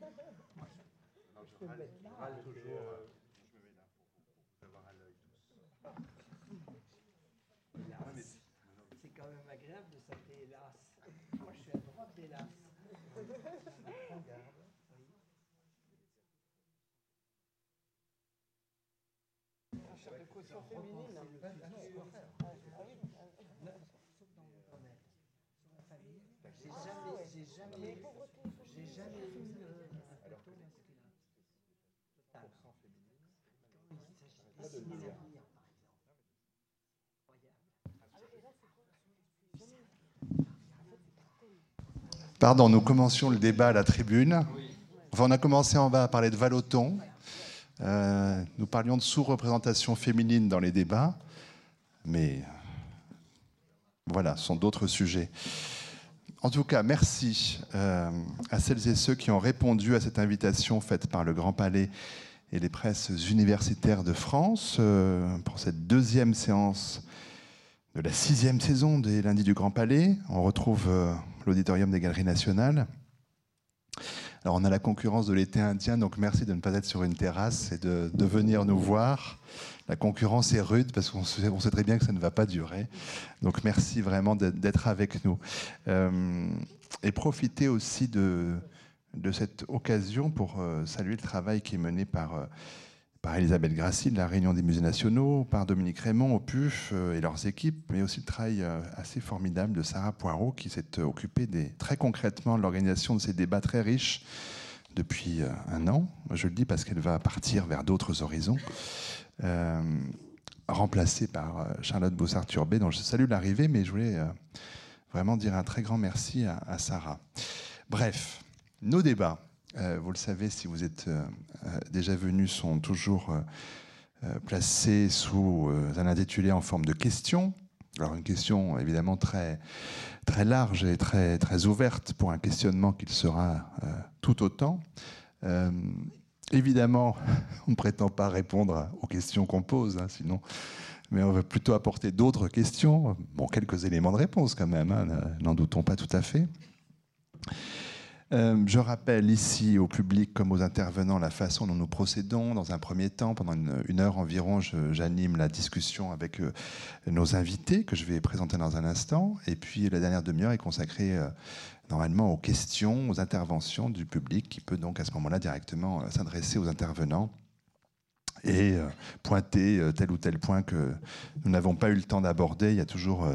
je râle, je râle toujours. euh, je me mets là pour, pour avoir à l'œil tous. Hélas. Ouais, mais- C'est quand même agréable de s'appeler hélas. Moi, je suis à droite d'hélas. Regarde. Oui. de caution féminine. J'ai jamais, j'ai jamais, j'ai jamais eu euh, un plateau masculin. Total. Quand il s'agit de dessiner l'avenir, par exemple. Pardon, nous commencions le débat à la tribune. On a commencé en bas à parler de Valoton. Euh, nous parlions de sous-représentation féminine dans les débats. Mais voilà, ce sont d'autres sujets. En tout cas, merci euh, à celles et ceux qui ont répondu à cette invitation faite par le Grand Palais et les presses universitaires de France euh, pour cette deuxième séance de la sixième saison des Lundis du Grand Palais. On retrouve l'auditorium des Galeries Nationales. Alors on a la concurrence de l'été indien, donc merci de ne pas être sur une terrasse et de, venir nous voir. La concurrence est rude parce qu'on sait, très bien que ça ne va pas durer. Donc merci vraiment d'être avec nous. Euh, et profiter aussi de, de cette occasion pour euh, saluer le travail qui est mené par, euh, par Elisabeth Grassi de la Réunion des musées nationaux, par Dominique Raymond au PUF euh, et leurs équipes, mais aussi le travail euh, assez formidable de Sarah Poirot qui s'est euh, occupée très concrètement de l'organisation de ces débats très riches depuis un an. Je le dis parce qu'elle va partir vers d'autres horizons. Remplacée par Charlotte Bossard-Turbet, dont je salue l'arrivée, mais je voulais vraiment dire un très grand merci à, Sarah. Bref, nos débats, vous le savez si vous êtes euh, euh, déjà venus, sont toujours euh, euh, placés sous euh, un intitulé en forme de question. Alors une question évidemment très, très large et très, très ouverte pour un questionnement qu'il sera euh, tout autant. Euh, évidemment, on ne prétend pas répondre aux questions qu'on pose, hein, sinon, mais on veut plutôt apporter d'autres questions. Bon, quelques éléments de réponse quand même, hein, n'en doutons pas tout à fait. Euh, je rappelle ici au public comme aux intervenants la façon dont nous procédons. Dans un premier temps, pendant une, heure environ, j'anime la discussion avec euh, nos invités que je vais présenter dans un instant. Et puis la dernière demi-heure est consacrée euh, normalement aux questions, aux interventions du public qui peut donc à ce moment-là directement s'adresser aux intervenants et pointer tel ou tel point que nous n'avons pas eu le temps d'aborder. Il y a toujours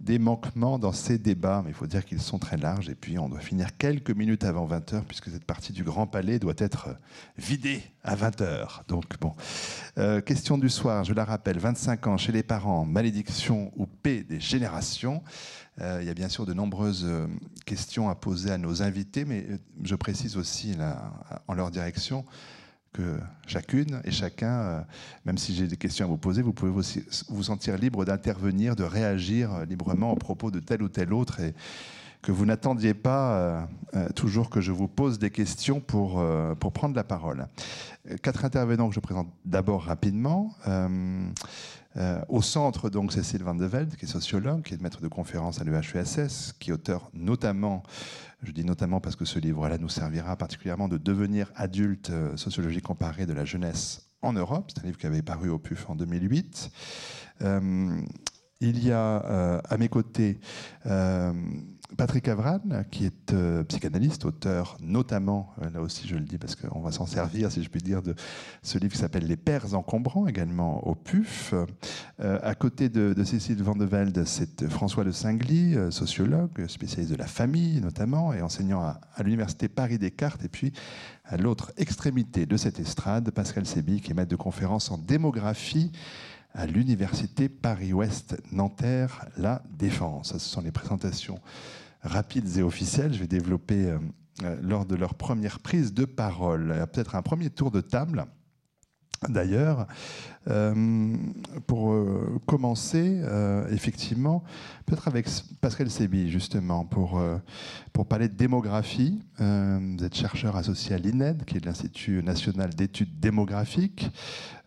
des manquements dans ces débats, mais il faut dire qu'ils sont très larges. Et puis, on doit finir quelques minutes avant 20h, puisque cette partie du Grand Palais doit être vidée à 20h. Donc, bon. Euh, question du soir, je la rappelle 25 ans chez les parents, malédiction ou paix des générations. Euh, il y a bien sûr de nombreuses euh, questions à poser à nos invités, mais je précise aussi là, en leur direction chacune et chacun, euh, même si j'ai des questions à vous poser, vous pouvez aussi vous sentir libre d'intervenir, de réagir euh, librement aux propos de tel ou tel autre et que vous n'attendiez pas euh, toujours que je vous pose des questions pour, pour prendre la parole. Quatre intervenants que je présente d'abord rapidement. Au centre, donc, Van de Velde, qui est sociologue, qui est maître de conférence à l'EHESS, qui est auteur notamment, je dis notamment parce que ce livre-là nous servira particulièrement de devenir adulte, euh, sociologie comparée de la jeunesse en Europe. C'est un livre qui avait paru au PUF en 2008. Euh, il y a euh, à mes côtés Patrick Avran, qui est euh, psychanalyste, auteur notamment, euh, là aussi je le dis parce qu'on va s'en servir, si je puis dire, de ce livre qui s'appelle Les Pères encombrants, également au PUF. Euh, à côté de, Cécile Van de c'est François de Singly, sociologue, spécialiste de la famille notamment, et enseignant à, à l'Université Paris-Descartes. Et puis, à l'autre extrémité de cette estrade, Pascal Sébi, qui est maître de conférence en démographie à l'Université Paris-Ouest Nanterre La Défense. Ce sont les présentations rapides et officielles. Je vais développer euh, euh, lors de leur première prise de parole. Peut-être un premier tour de table. D'ailleurs, euh, pour euh, commencer, euh, effectivement, peut-être avec Pascal Sébi, justement, pour, pour parler de démographie. vous êtes chercheur associé à l'INED, qui est l'Institut national d'études démographiques.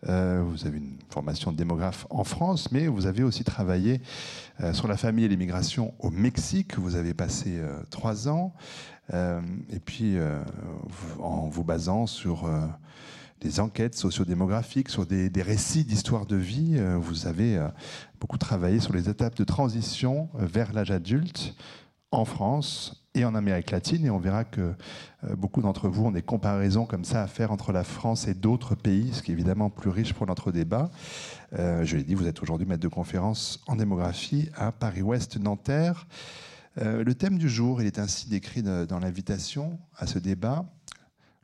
vous avez une formation de démographe en France, mais vous avez aussi travaillé sur la famille et l'immigration au Mexique. Vous avez passé trois ans. et puis, en vous basant sur des enquêtes sociodémographiques, sur des, récits d'histoire de vie. Euh, vous avez euh, beaucoup travaillé sur les étapes de transition euh, vers l'âge adulte en France et en Amérique latine. Et on verra que beaucoup d'entre vous ont des comparaisons comme ça à faire entre la France et d'autres pays, ce qui est évidemment plus riche pour notre débat. je l'ai dit, vous êtes aujourd'hui maître de conférence en démographie à Paris-Ouest Nanterre. le thème du jour, il est ainsi décrit dans l'invitation à ce débat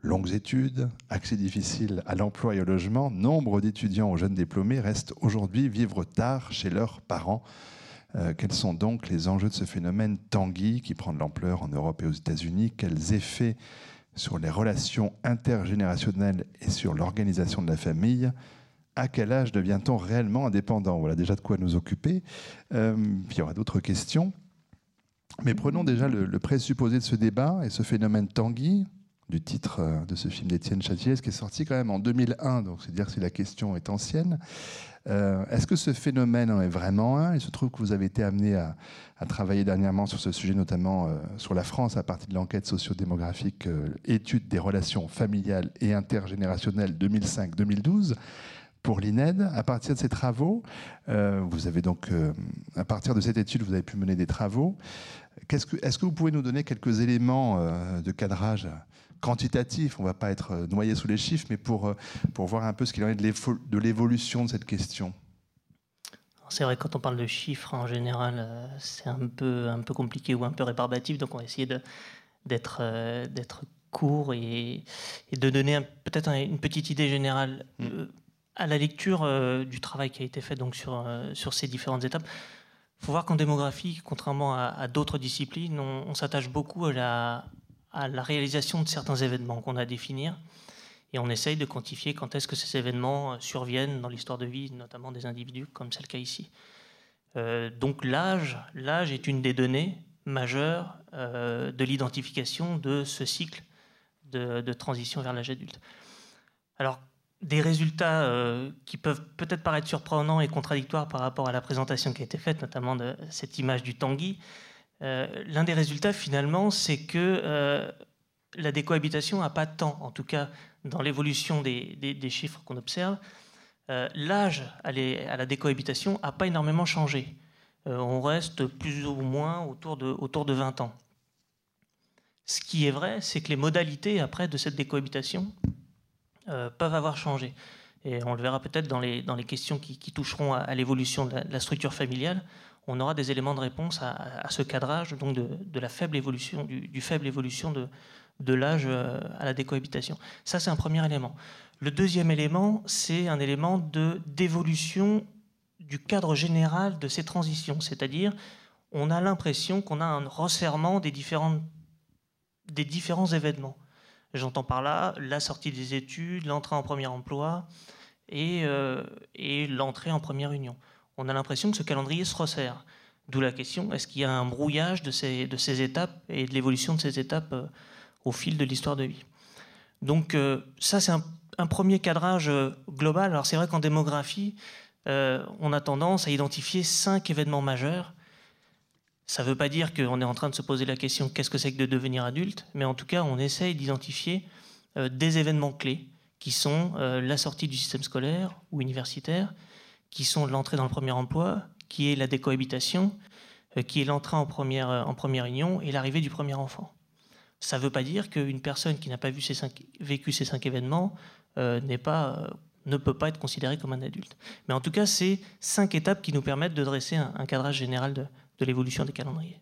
Longues études, accès difficile à l'emploi et au logement, nombre d'étudiants aux jeunes diplômés restent aujourd'hui vivre tard chez leurs parents. Euh, quels sont donc les enjeux de ce phénomène Tanguy qui prend de l'ampleur en Europe et aux États-Unis? Quels effets sur les relations intergénérationnelles et sur l'organisation de la famille? À quel âge devient-on réellement indépendant? Voilà déjà de quoi nous occuper. Euh, il y aura d'autres questions. Mais prenons déjà le, le présupposé de ce débat et ce phénomène Tanguy du titre euh, de ce film d'Étienne Châtillier, qui est sorti quand même en 2001, donc c'est dire si la question est ancienne. Euh, est-ce que ce phénomène en est vraiment un? Il se trouve que vous avez été amené à, travailler dernièrement sur ce sujet, notamment euh, sur la France, à partir de l'enquête sociodémographique Étude des relations familiales et intergénérationnelles 2005-2012 pour l'INED. À partir de ces travaux, vous avez donc, à partir de cette étude, vous avez pu mener des travaux. Est-ce que, est que, vous pouvez nous donner quelques éléments de cadrage? Quantitatif, on ne va pas être euh, noyé sous les chiffres, mais pour, euh, pour voir un peu ce qu'il en est de l'évolution de cette question. C'est vrai, quand on parle de chiffres, en général, euh, c'est un peu, un peu compliqué ou un peu rébarbatif, donc on va essayer d'être court et, de donner peut-être une petite idée générale. Mm. À la lecture du travail qui a été fait donc sur, sur ces différentes étapes, il faut voir qu'en démographie, contrairement à, à d'autres disciplines, on, on s'attache beaucoup à la, à la réalisation de certains événements qu'on a à définir. Et on essaye de quantifier quand est-ce que ces événements euh, surviennent dans l'histoire de vie, notamment des individus, comme c'est le cas ici. Euh, donc l'âge, l'âge est une des données majeures euh, de l'identification de ce cycle de, transition vers l'âge adulte. Alors, des résultats qui peuvent peut-être paraître surprenants et contradictoires par rapport à la présentation qui a été faite, notamment de cette image du Tanguy, euh, l'un des résultats, finalement, c'est que euh, la décohabitation n'a pas tant, en tout cas dans l'évolution des, chiffres qu'on observe, euh, l'âge à, la décohabitation n'a pas énormément changé. on reste plus ou moins autour de, autour de 20 ans. Ce qui est vrai, c'est que les modalités après de cette décohabitation peuvent avoir changé. Et on le verra peut-être dans les questions qui, toucheront à, l'évolution de, la structure familiale on aura des éléments de réponse à, ce cadrage donc de, la faible évolution, du, faible évolution de, l'âge euh, à la décohabitation. Ça, c'est un premier élément. Le deuxième élément, c'est un élément de d'évolution du cadre général de ces transitions, c'est-à-dire on a l'impression qu'on a un resserrement des, différentes, des différents événements. J'entends par là la sortie des études, l'entrée en premier emploi et, euh, et l'entrée en première union on a l'impression que ce calendrier se resserre. D'où la question, est-ce qu'il y a un brouillage de ces, étapes et de l'évolution de ces étapes euh, au fil de l'histoire de vie? Donc euh, ça, c'est un, premier cadrage euh, global. Alors c'est vrai qu'en démographie, on a tendance à identifier cinq événements majeurs. Ça ne veut pas dire qu'on est en train de se poser la question qu'est-ce que c'est que de devenir adulte, mais en tout cas, on essaye d'identifier des événements clés qui sont la sortie du système scolaire ou universitaire, qui sont l'entrée dans le premier emploi, qui est la décohabitation, euh, qui est l'entrée en première, euh, en première union et l'arrivée du premier enfant. Ça ne veut pas dire qu'une personne qui n'a pas vécu ces cinq événements euh, pas, ne peut pas être considérée comme un adulte. Mais en tout cas, c'est cinq étapes qui nous permettent de dresser un, cadrage général de l'évolution des calendriers.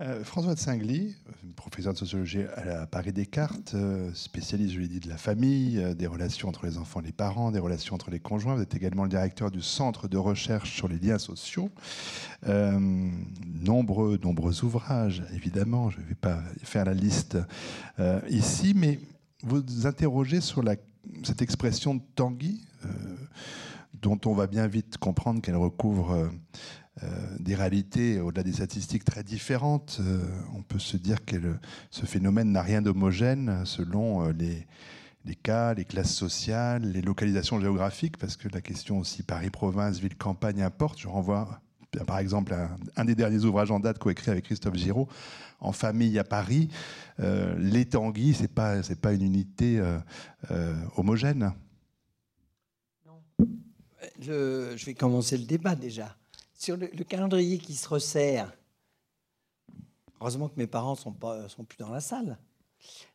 Euh, François de Singly, professeur de sociologie à Paris Descartes, euh, spécialiste, je l'ai dit, de la famille, euh, des relations entre les enfants et les parents, des relations entre les conjoints. Vous êtes également le directeur du Centre de recherche sur les liens sociaux. nombreux, nombreux ouvrages, évidemment, je ne vais pas faire la liste ici, mais vous interrogez sur cette expression de Tanguy, euh, dont on va bien vite comprendre qu'elle recouvre euh, euh, des réalités, au-delà des statistiques, très différentes, on peut se dire que ce phénomène n'a rien d'homogène selon les, les cas, les classes sociales, les localisations géographiques, parce que la question aussi Paris-Province, ville-campagne importe. Je renvoie par exemple à un des derniers ouvrages en date coécrit avec Christophe Giraud, En famille à Paris. Euh, les ce n'est pas, pas une unité euh, euh, homogène. Je vais commencer le débat déjà. Sur le, calendrier qui se resserre, heureusement que mes parents ne sont, sont plus dans la salle.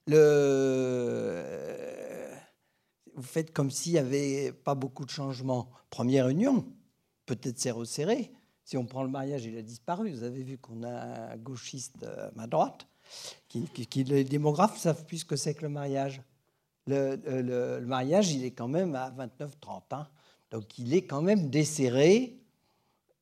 Le... Vous faites comme s'il n'y avait pas beaucoup de changements. Première union, peut-être c'est resserré. Si on prend le mariage, il a disparu. Vous avez vu qu'on a un gauchiste à ma droite, qui, les démographes savent plus ce que c'est que le mariage. Le, mariage, il est quand même à 29-30 hein. Donc il est quand même desserré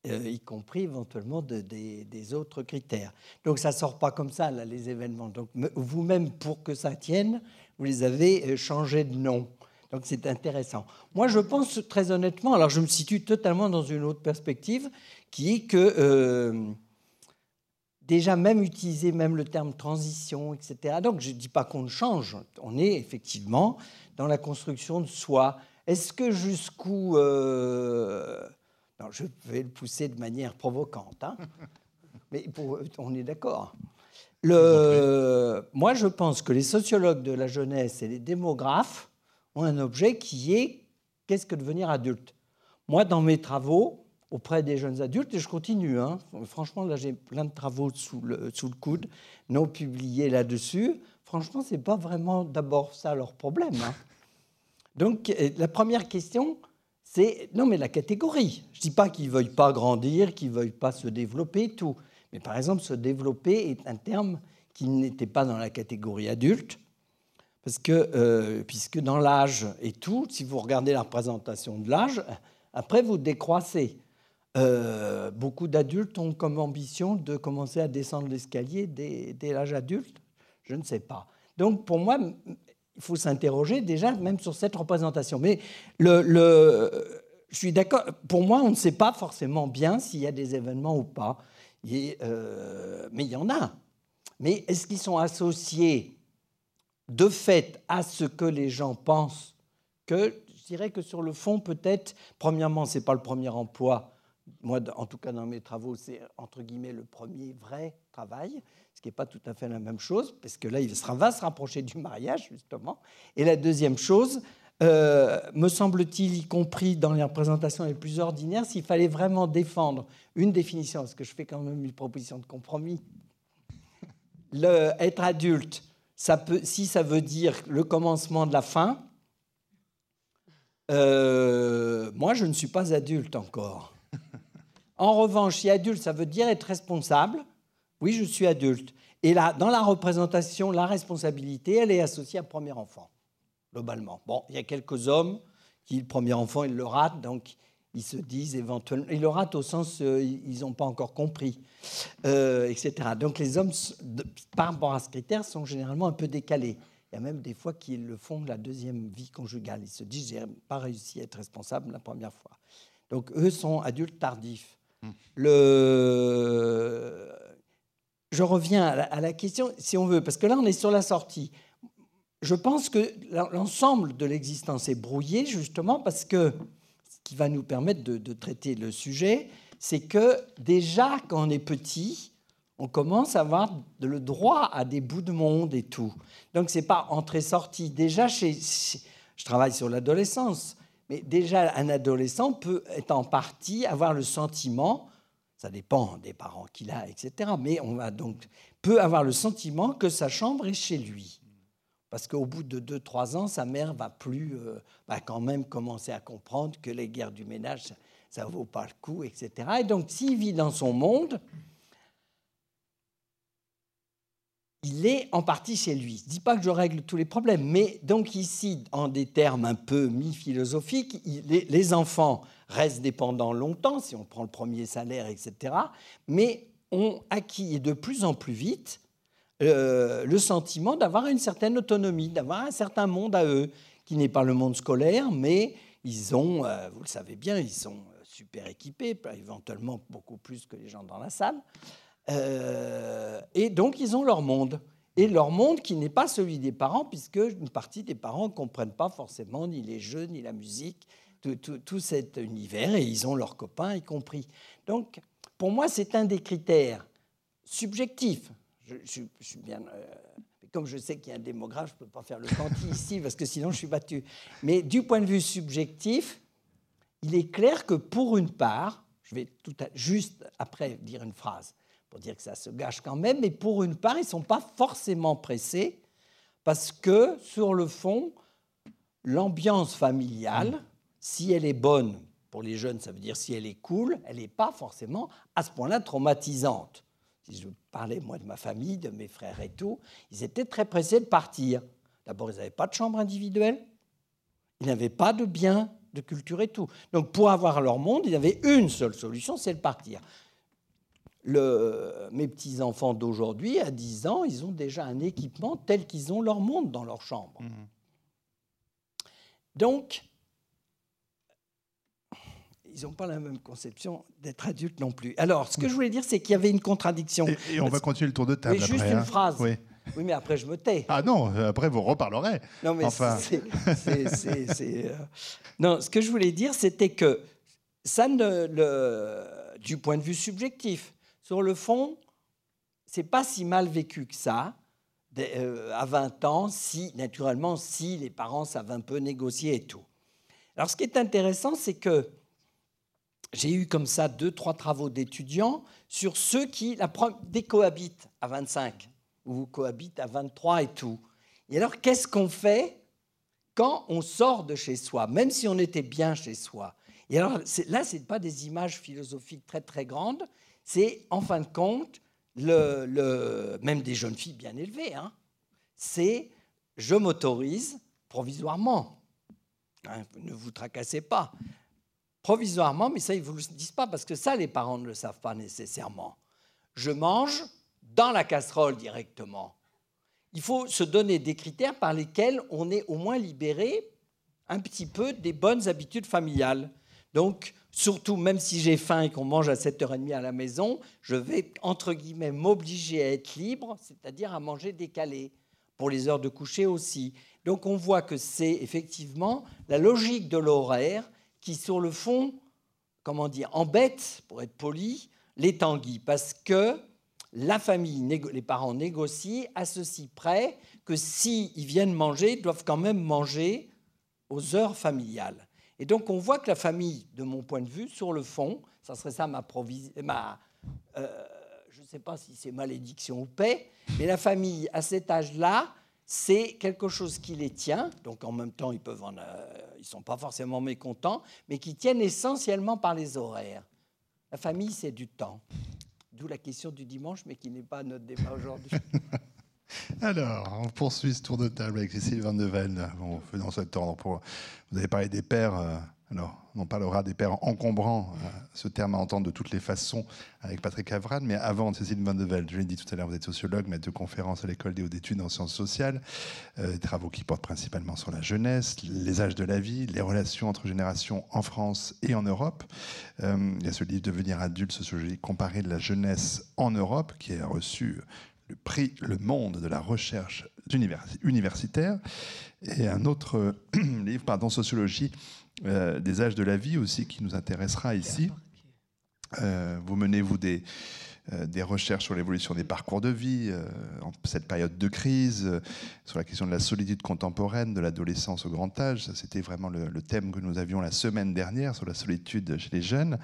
euh, y compris éventuellement des autres critères. Donc ça ne sort pas comme ça, là, les événements. Donc vous-même, pour que ça tienne, vous les avez euh, changés de nom. Donc c'est intéressant. Moi, je pense très honnêtement, alors je me situe totalement dans une autre perspective, qui est que euh, déjà même utiliser même le terme transition, etc. Donc je ne dis pas qu'on change, on est effectivement dans la construction de soi. Est-ce que jusqu'où je vais le pousser de manière provocante, hein. mais on est d'accord. moi, je pense que les sociologues de la jeunesse et les démographes ont un objet qui est qu'est-ce que devenir adulte Moi, dans mes travaux auprès des jeunes adultes, et je continue, hein, franchement, là j'ai plein de travaux sous le, sous le coude, non publiés là-dessus, franchement, ce n'est pas vraiment d'abord ça leur problème. Hein. Donc, la première question, non mais la catégorie. Je dis pas qu'ils ne veuillent pas grandir, qu'ils ne veuillent pas se développer, tout. Mais par exemple, se développer est un terme qui n'était pas dans la catégorie adulte, parce que, euh, puisque dans l'âge et tout, si vous regardez la représentation de l'âge, après vous décroissez. Euh, beaucoup d'adultes ont comme ambition de commencer à descendre l'escalier dès, dès l'âge adulte. Je ne sais pas. Donc pour moi, il faut s'interroger déjà même sur cette représentation. Mais le, je suis d'accord, pour moi, on ne sait pas forcément bien s'il y a des événements ou pas. Euh, mais il y en a. Mais est-ce qu'ils sont associés de fait à ce que les gens pensent que je dirais que sur le fond, peut-être, premièrement, ce n'est pas le premier emploi. Moi, en tout cas, dans mes travaux, c'est entre guillemets le premier vrai travail ce qui n'est pas tout à fait la même chose, parce que là, il va se rapprocher du mariage, justement. Et la deuxième chose, euh, me semble-t-il, y compris dans les représentations les plus ordinaires, s'il fallait vraiment défendre une définition, parce que je fais quand même une proposition de compromis, être adulte, si ça veut dire le commencement de la fin, euh, moi, je ne suis pas adulte encore. En revanche, si adulte, ça veut dire être responsable, oui, je suis adulte. Et là, dans la représentation, la responsabilité, elle est associée à premier enfant, globalement. Bon, il y a quelques hommes qui, le premier enfant, ils le ratent, donc ils se disent éventuellement. Ils le ratent au sens, euh, ils n'ont pas encore compris, euh, etc. Donc les hommes, par rapport à ce critère, sont généralement un peu décalés. Il y a même des fois qui le font de la deuxième vie conjugale. Ils se disent, j'ai pas réussi à être responsable la première fois. Donc eux sont adultes tardifs. Mmh. Le je reviens à la, question, si on veut, parce que là, on est sur la sortie. Je pense que l'ensemble de l'existence est brouillé, justement, parce que ce qui va nous permettre de, traiter le sujet, c'est que déjà, quand on est petit, on commence à avoir le droit à des bouts de monde et tout. Donc, ce n'est pas entrée-sortie. Déjà, je travaille sur l'adolescence, mais déjà, un adolescent peut être en partie avoir le sentiment ça dépend des parents qu'il a, etc. Mais on va donc peut avoir le sentiment que sa chambre est chez lui. Parce qu'au bout de 2-3 ans, sa mère va plus, euh, va quand même commencer à comprendre que les guerres du ménage, ça ne vaut pas le coup, etc. Et donc, s'il vit dans son monde, il est en partie chez lui. Je ne dis pas que je règle tous les problèmes, mais donc ici, en des termes un peu mi-philosophiques, les enfants restent dépendants longtemps, si on prend le premier salaire, etc., mais ont acquis de plus en plus vite euh, le sentiment d'avoir une certaine autonomie, d'avoir un certain monde à eux, qui n'est pas le monde scolaire, mais ils ont, euh, vous le savez bien, ils sont euh, super équipés, éventuellement beaucoup plus que les gens dans la salle. Et donc, ils ont leur monde. Et leur monde qui n'est pas celui des parents, puisque une partie des parents ne comprennent pas forcément ni les jeux, ni la musique, tout, tout- tout cet univers, et ils ont leurs copains y compris. Donc, pour moi, c'est un des critères subjectifs. Je, je- je suis bien. euh, comme je sais qu'il y a un démographe, je ne peux pas faire le quanti ici, parce que sinon je suis battu. Mais du point de vue subjectif, il est clair que pour une part, je vais tout à- juste après dire une phrase pour dire que ça se gâche quand même, mais pour une part, ils ne sont pas forcément pressés parce que sur le fond, l'ambiance familiale, si elle est bonne pour les jeunes, ça veut dire si elle est cool, elle n'est pas forcément à ce point-là traumatisante. Si je parlais, moi, de ma famille, de mes frères et tout, ils étaient très pressés de partir. D'abord, ils n'avaient pas de chambre individuelle, ils n'avaient pas de biens de culture et tout. Donc, pour avoir leur monde, ils avaient une seule solution, c'est de partir. Le- mes petits-enfants d'aujourd'hui, à 10 ans, ils ont déjà un équipement tel qu'ils ont leur monde dans leur chambre. Donc, ils n'ont pas la même conception d'être adultes non plus. Alors, ce que je voulais dire, c'est qu'il y avait une contradiction. Et, et on va continuer le tour de table Mais juste après. une hein. phrase. Oui. Oui, mais après, je me tais. Ah non, après vous reparlerez. Non, mais Enfin. c'est- euh, Non, ce que je voulais dire, c'était que ça ne le... du point de vue subjectif, sur le fond, c'est pas si mal vécu que ça. Euh, à 20 ans, si naturellement, si les parents savent un peu négocier et tout. Alors, ce qui est intéressant, c'est que j'ai eu comme ça deux, trois travaux d'étudiants sur ceux qui la décohabitent à 25 ou cohabitent à 23 et tout. Et alors, qu'est-ce qu'on fait quand on sort de chez soi, même si on était bien chez soi? Et alors, là, ce n'est pas des images philosophiques très, très grandes, c'est, en fin de compte, même des jeunes filles bien élevées, hein, c'est je m'autorise provisoirement. Hein, ne vous tracassez pas. Provisoirement, mais ça, ils ne vous le disent pas, parce que ça, les parents ne le savent pas nécessairement. Je mange dans la casserole directement. Il faut se donner des critères par lesquels on est au moins libéré un petit peu des bonnes habitudes familiales. Donc, surtout, même si j'ai faim et qu'on mange à 7h30 à la maison, je vais, entre guillemets, m'obliger à être libre, c'est-à-dire à manger décalé, pour les heures de coucher aussi. Donc, on voit que c'est effectivement la logique de l'horaire qui, sur le fond, comment dire, embête, pour être poli, les tanguis, parce que la famille, les parents négocient à ceci près que s'ils viennent manger, ils doivent quand même manger aux heures familiales. Et donc on voit que la famille, de mon point de vue, sur le fond, ça serait ça ma, ma euh, je ne sais pas si c'est malédiction ou paix, mais la famille à cet âge-là, c'est quelque chose qui les tient. Donc en même temps, ils peuvent, en, euh, sont pas forcément mécontents, mais qui tiennent essentiellement par les horaires. La famille, c'est du temps. D'où la question du dimanche, mais qui n'est pas notre débat aujourd'hui. Alors, on poursuit ce tour de table avec Cécile Van de Ven. Bon, faisons cet ordre. Pour... Vous avez parlé des pères. Alors, on parlera des pères encombrants, euh, ce terme à entendre de toutes les façons avec Patrick Avran. Mais avant, Cécile Van de Ven, je l'ai dit tout à l'heure, vous êtes sociologue, maître de conférence à l'école des hautes études en sciences sociales. euh, travaux qui portent principalement sur la jeunesse, les âges de la vie, les relations entre générations en France et en Europe. Euh, il y a ce livre Devenir adulte, sociologie comparée de la jeunesse en Europe, qui a reçu le prix Le Monde de la recherche universi- universitaire, et un autre euh, livre, pardon, Sociologie euh, des âges de la vie aussi, qui nous intéressera ici. Euh, vous menez, vous, des, euh, des recherches sur l'évolution des parcours de vie en cette période de crise, sur la question de la solitude contemporaine, de l'adolescence au grand âge. Ça, c'était vraiment le, le thème que nous avions la semaine dernière sur la solitude chez les jeunes.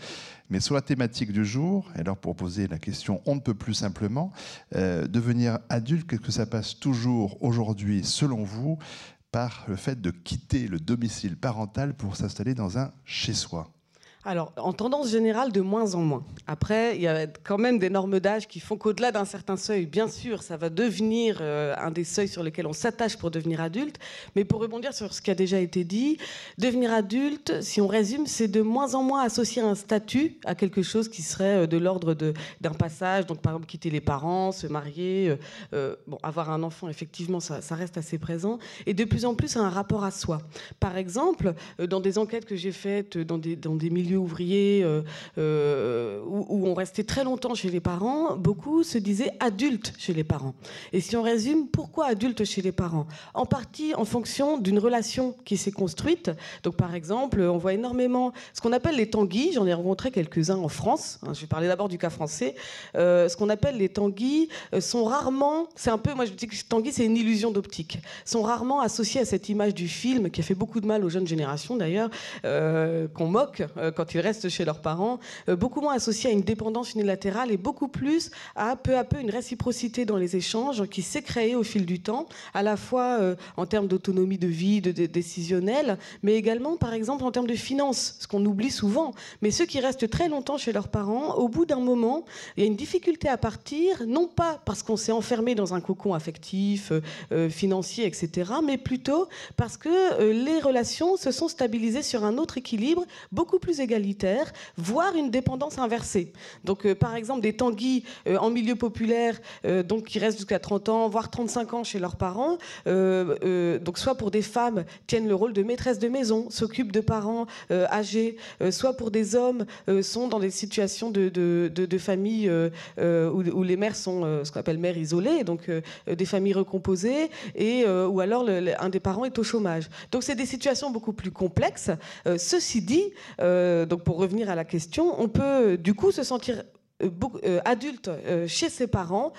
Mais sur la thématique du jour, et alors pour poser la question on ne peut plus simplement, devenir adulte, qu'est-ce que ça passe toujours aujourd'hui, selon vous, par le fait de quitter le domicile parental pour s'installer dans un chez-soi alors, en tendance générale, de moins en moins. Après, il y a quand même des normes d'âge qui font qu'au-delà d'un certain seuil, bien sûr, ça va devenir euh, un des seuils sur lesquels on s'attache pour devenir adulte. Mais pour rebondir sur ce qui a déjà été dit, devenir adulte, si on résume, c'est de moins en moins associer un statut à quelque chose qui serait euh, de l'ordre d'un passage. Donc, par exemple, quitter les parents, se marier, euh, avoir un enfant, effectivement, ça, ça, reste assez présent. Et de plus en plus, un rapport à soi. Par exemple, dans des enquêtes que j'ai faites dans des, dans des milieux ouvriers euh, euh, où, on restait très longtemps chez les parents, beaucoup se disaient adultes chez les parents. Et si on résume, pourquoi adultes chez les parents? En partie en fonction d'une relation qui s'est construite. Donc par exemple, on voit énormément ce qu'on appelle les tanguis, j'en ai rencontré quelques-uns en France, hein, je vais parler d'abord du cas français, euh, ce qu'on appelle les tanguis sont rarement, c'est un peu, moi je dis que tanguis c'est une illusion d'optique, sont rarement associés à cette image du film qui a fait beaucoup de mal aux jeunes générations d'ailleurs, qu'on moque quand ils restent chez leurs parents, euh, beaucoup moins associés à une dépendance unilatérale et beaucoup plus à peu à peu une réciprocité dans les échanges qui s'est créée au fil du temps, à la fois euh, en termes d'autonomie de vie, de, décisionnelle, mais également par exemple en termes de finances, ce qu'on oublie souvent. Mais ceux qui restent très longtemps chez leurs parents, au bout d'un moment, il y a une difficulté à partir, non pas parce qu'on s'est enfermé dans un cocon affectif, euh, financier, etc., mais plutôt parce que les relations se sont stabilisées sur un autre équilibre beaucoup plus égal voire une dépendance inversée. Donc, euh, par exemple, des tanguis euh, en milieu populaire, euh, donc qui restent jusqu'à 30 ans, voire 35 ans chez leurs parents, donc soit pour des femmes tiennent le rôle de maîtresse de maison, s'occupent de parents âgés, soit pour des hommes sont dans des situations de, de, famille où, les mères sont ce qu'on appelle mères isolées, donc des familles recomposées, et ou alors un des parents est au chômage. Donc c'est des situations beaucoup plus complexes. ceci dit, donc pour revenir à la question, on peut du coup se sentir adulte euh, chez ses parents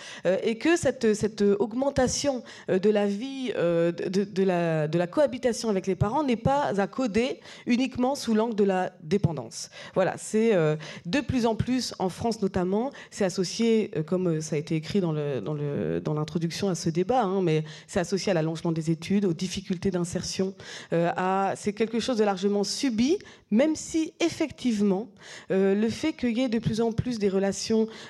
et que cette, cette augmentation de la vie, de, la, de, la, cohabitation avec les parents n'est pas à coder uniquement sous l'angle de la dépendance. Voilà, c'est de plus en plus, en France notamment, c'est associé, comme ça a été écrit dans l'introduction dans à ce débat, hein, mais c'est associé à l'allongement des études, aux difficultés d'insertion, c'est quelque chose de largement subi, même si effectivement, le fait qu'il y ait de plus en plus des relations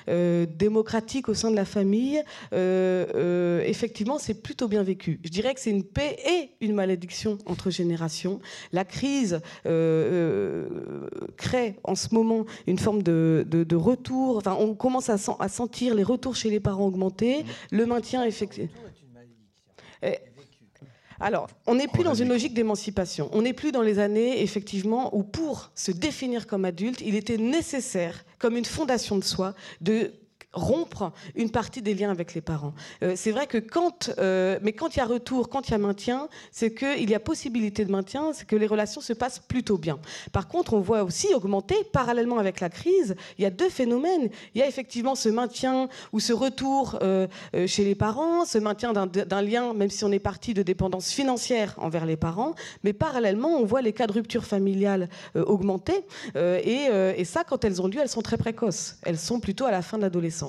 euh, démocratique au sein de la famille, euh, euh, effectivement, c'est plutôt bien vécu. Je dirais que c'est une paix et une malédiction entre générations. La crise crée en ce moment une forme de, retour. Enfin, on commence à, à, sentir les retours chez les parents augmenter, le maintien effectivement. Alors, on n'est plus dans une logique d'émancipation. On n'est plus dans les années, effectivement, où pour se définir comme adulte, il était nécessaire, comme une fondation de soi, de rompre une partie des liens avec les parents. Euh, c'est vrai que quand, euh, mais quand il y a retour, quand il y a maintien, c'est qu'il y a possibilité de maintien, c'est que les relations se passent plutôt bien. Par contre, on voit aussi augmenter, parallèlement avec la crise, il y a deux phénomènes. Il y a effectivement ce maintien ou ce retour euh, chez les parents, ce maintien d'un lien, même si on est parti de dépendance financière envers les parents, mais parallèlement, on voit les cas de rupture familiale augmenter. Et, et ça, quand elles ont lieu, elles sont très précoces. Elles sont plutôt à la fin de l'adolescence.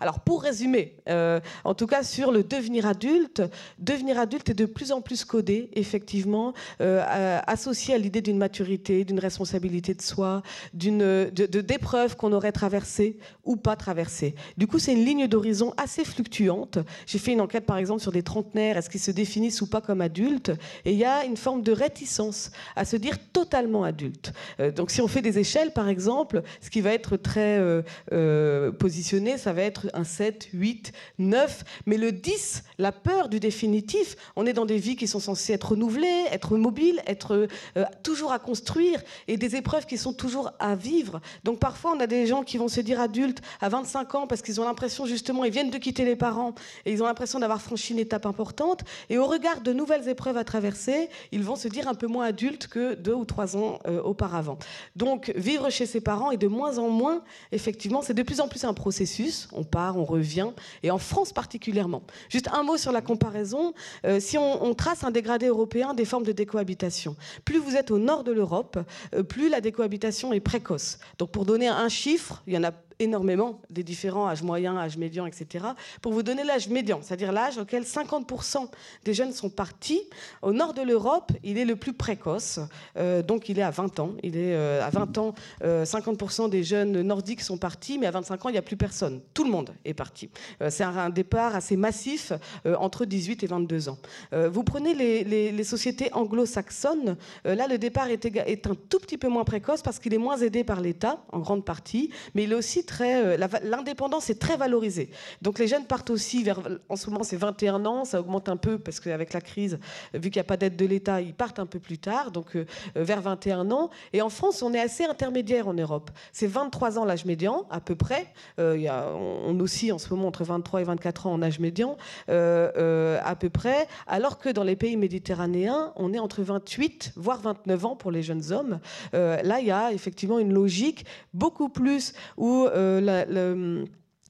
Alors pour résumer, euh, en tout cas sur le devenir adulte, devenir adulte est de plus en plus codé, effectivement, euh, associé à l'idée d'une maturité, d'une responsabilité de soi, d'une d'épreuves qu'on aurait traversées ou pas traversées. Du coup, c'est une ligne d'horizon assez fluctuante. J'ai fait une enquête par exemple sur des trentenaires, est-ce qu'ils se définissent ou pas comme adultes? Et il y a une forme de réticence à se dire totalement adulte. Euh, donc si on fait des échelles par exemple, ce qui va être très positionné ça va être un 7, 8, 9. Mais le 10, la peur du définitif, on est dans des vies qui sont censées être renouvelées, être mobiles, être euh, toujours à construire et des épreuves qui sont toujours à vivre. Donc parfois, on a des gens qui vont se dire adultes à 25 ans parce qu'ils ont l'impression, justement, ils viennent de quitter les parents et ils ont l'impression d'avoir franchi une étape importante. Et au regard de nouvelles épreuves à traverser, ils vont se dire un peu moins adultes que deux ou trois ans euh, auparavant. Donc vivre chez ses parents est de moins en moins, effectivement, c'est de plus en plus un processus on part, on revient, et en France particulièrement. Juste un mot sur la comparaison. Euh, si on, trace un dégradé européen des formes de décohabitation, plus vous êtes au nord de l'Europe, euh, plus la décohabitation est précoce. Donc pour donner un chiffre, il y en a énormément des différents âges moyens, âges médians, etc. Pour vous donner l'âge médian, c'est-à-dire l'âge auquel 50% des jeunes sont partis, au nord de l'Europe, il est le plus précoce, euh, donc il est à 20 ans. Il est euh, à 20 ans, 50% des jeunes nordiques sont partis, mais à 25 ans, il n'y a plus personne. Tout le monde est parti. C'est un, départ assez massif entre 18 et 22 ans. vous prenez les, sociétés anglo-saxonnes, là le départ est un tout petit peu moins précoce parce qu'il est moins aidé par l'État, en grande partie, mais il est aussi Euh, l'indépendance est très valorisée. Donc les jeunes partent aussi vers. En ce moment, c'est 21 ans, ça augmente un peu parce qu'avec la crise, vu qu'il n'y a pas d'aide de l'État, ils partent un peu plus tard, donc euh, vers 21 ans. Et en France, on est assez intermédiaire en Europe. C'est 23 ans l'âge médian, à peu près. Euh, y a, on oscille en ce moment entre 23 et 24 ans en âge médian, à peu près, alors que dans les pays méditerranéens, on est entre 28, voire 29 ans pour les jeunes hommes. là, il y a effectivement une logique beaucoup plus où euh,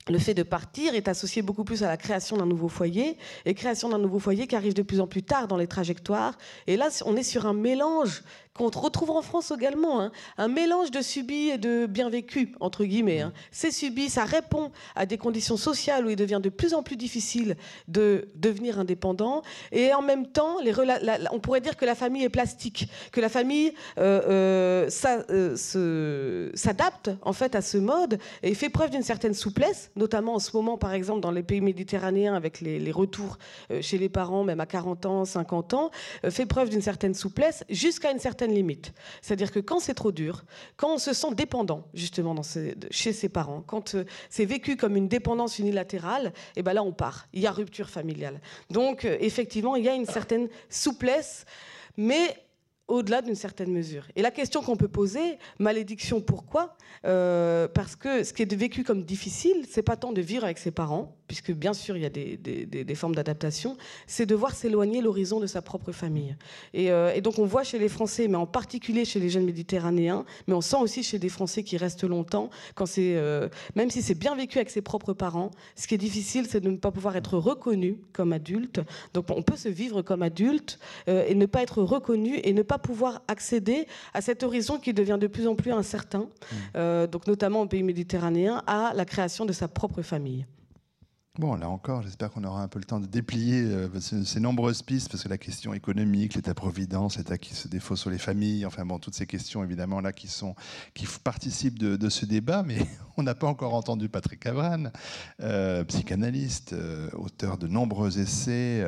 le fait de partir est associé beaucoup plus à la création d'un nouveau foyer, et création d'un nouveau foyer qui arrive de plus en plus tard dans les trajectoires. Et là, on est sur un mélange qu'on retrouve en France également, hein. un mélange de subi et de bien vécu, entre guillemets. Hein. C'est subi, ça répond à des conditions sociales où il devient de plus en plus difficile de devenir indépendant, et en même temps, les on pourrait dire que la famille est plastique, que la famille euh, euh, euh, s'adapte en fait à ce mode et fait preuve d'une certaine souplesse, notamment en ce moment, par exemple, dans les pays méditerranéens, avec les, les retours chez les parents, même à 40 ans, 50 ans, fait preuve d'une certaine souplesse jusqu'à une certaine limite. C'est-à-dire que quand c'est trop dur, quand on se sent dépendant justement chez ses parents, quand euh, c'est vécu comme une dépendance unilatérale, et eh ben là on part. Il y a rupture familiale. Donc euh, effectivement, il y a une certaine souplesse, mais au-delà d'une certaine mesure. Et la question qu'on peut poser, malédiction, pourquoi? Euh, Parce que ce qui est vécu comme difficile, c'est pas tant de vivre avec ses parents, puisque bien sûr il y a des, formes d'adaptation, c'est de voir s'éloigner l'horizon de sa propre famille. Euh, et, donc on voit chez les Français, mais en particulier chez les jeunes méditerranéens, mais on sent aussi chez des Français qui restent longtemps, quand c'est, euh, même si c'est bien vécu avec ses propres parents, ce qui est difficile, c'est de ne pas pouvoir être reconnu comme adulte. Donc on peut se vivre comme adulte euh, et ne pas être reconnu et ne pas pouvoir accéder à cet horizon qui devient de plus en plus incertain, mmh. donc notamment au pays méditerranéen, à la création de sa propre famille. Bon, là encore, j'espère qu'on aura un peu le temps de déplier euh, ces, nombreuses pistes, parce que la question économique, l'État-providence, l'État qui se défausse sur les familles, enfin bon, toutes ces questions évidemment là qui, sont, qui participent de, ce débat, mais on n'a pas encore entendu Patrick Avran, euh, psychanalyste, euh, auteur de nombreux essais,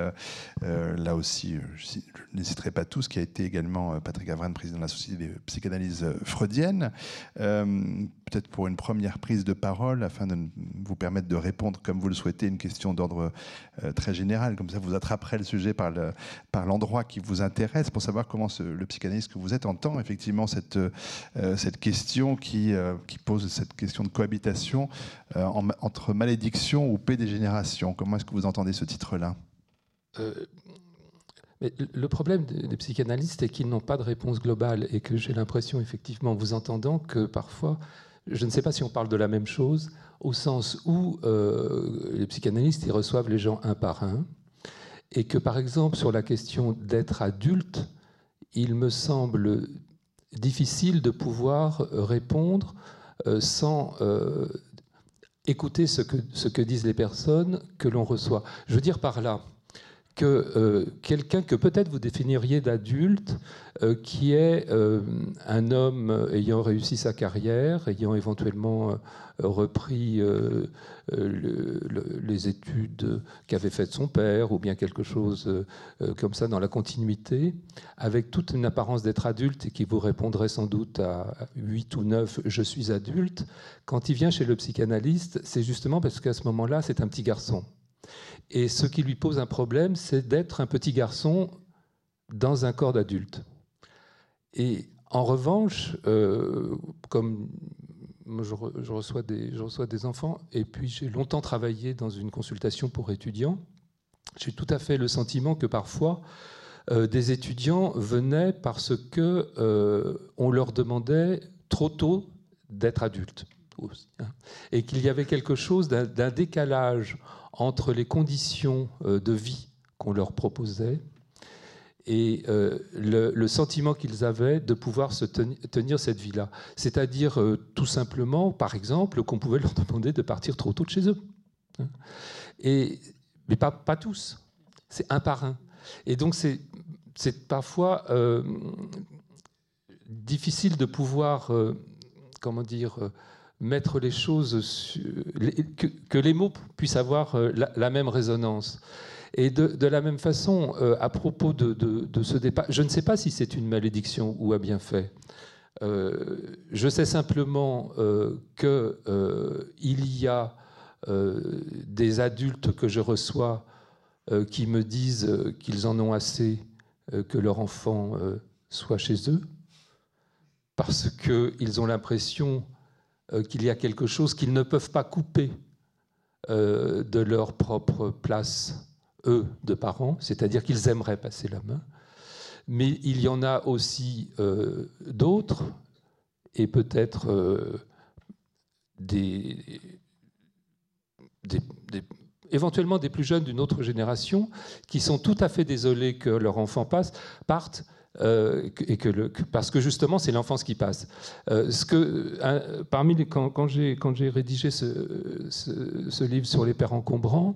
là aussi, je n'hésiterai pas tous, qui a été également Patrick Avran, président de la Société de psychanalyse freudienne peut-être pour une première prise de parole, afin de vous permettre de répondre, comme vous le souhaitez, une question d'ordre euh, très général. Comme ça, vous attraperez le sujet par, l'endroit qui vous intéresse, pour savoir comment le psychanalyste que vous êtes entend effectivement cette, euh, question qui, euh, qui pose cette question de cohabitation entre malédiction ou paix des générations. Comment est-ce que vous entendez ce titre-là? Le problème des psychanalystes est qu'ils n'ont pas de réponse globale et que j'ai l'impression, effectivement, en vous entendant, que parfois je ne sais pas si on parle de la même chose, au sens où euh, les psychanalystes ils reçoivent les gens un par un, et que par exemple sur la question d'être adulte, il me semble difficile de pouvoir répondre euh, sans euh, écouter ce que, ce que disent les personnes que l'on reçoit. Je veux dire par là, que euh, quelqu'un que peut-être vous définiriez d'adulte, euh, qui est euh, un homme ayant réussi sa carrière, ayant éventuellement repris les études qu'avait faites son père, ou bien quelque chose comme ça dans la continuité, avec toute une apparence d'être adulte et qui vous répondrait sans doute à 8 ou 9 je suis adulte, quand il vient chez le psychanalyste, c'est justement parce qu'à ce moment-là, c'est un petit garçon. Et ce qui lui pose un problème, c'est d'être un petit garçon dans un corps d'adulte. Et en revanche, euh, comme je, reçois des, enfants, et puis j'ai longtemps travaillé dans une consultation pour étudiants, j'ai tout à fait le sentiment que parfois, euh, des étudiants venaient parce que euh, on leur demandait trop tôt d'être adultes. Hein, et qu'il y avait quelque chose d'un décalage entre les conditions euh, de vie qu'on leur proposait et euh, le, sentiment qu'ils avaient de pouvoir se tenir cette vie-là. C'est-à-dire euh, tout simplement, par exemple, qu'on pouvait leur demander de partir trop tôt de chez eux. Et, mais pas, tous, c'est un par un. Et donc c'est parfois difficile de pouvoir, comment dire, mettre les choses, que, les mots puissent avoir la même résonance. Et de, la même façon, euh, à propos de, ce départ, je ne sais pas si c'est une malédiction ou un bienfait. Euh, je sais simplement euh, qu'il y a des adultes que je reçois qui me disent qu'ils en ont assez que leur enfant soit chez eux, parce qu'ils ont l'impression qu'il y a quelque chose qu'ils ne peuvent pas couper de leur propre place eux, de parents, c'est-à-dire qu'ils aimeraient passer la main. Mais il y en a aussi euh, d'autres, et peut-être euh, des, éventuellement des plus jeunes d'une autre génération, qui sont tout à fait désolés que leur enfant passe, parte, euh, et que parce que justement c'est l'enfance qui passe. que, parmi les, quand, quand j'ai rédigé ce, ce, livre sur les pères encombrants,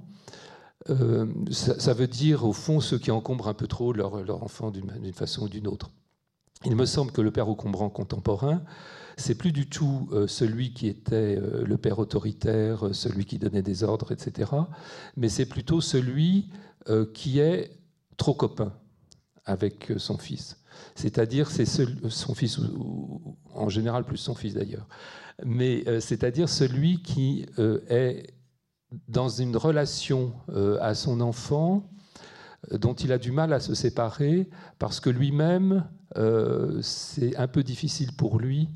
euh, ça, veut dire, au fond, ceux qui encombrent un peu trop leur, leur enfant d'une façon ou d'une autre. Il me semble que le père encombrant contemporain, c'est plus du tout euh, celui qui était euh, le père autoritaire, celui qui donnait des ordres, etc. Mais c'est plutôt celui qui est trop copain avec son fils. C'est-à-dire, c'est son fils, ou, en général plus son fils d'ailleurs. Mais c'est-à-dire celui qui est dans une relation euh, à son enfant euh, dont il a du mal à se séparer parce que lui-même, euh, c'est un peu difficile pour lui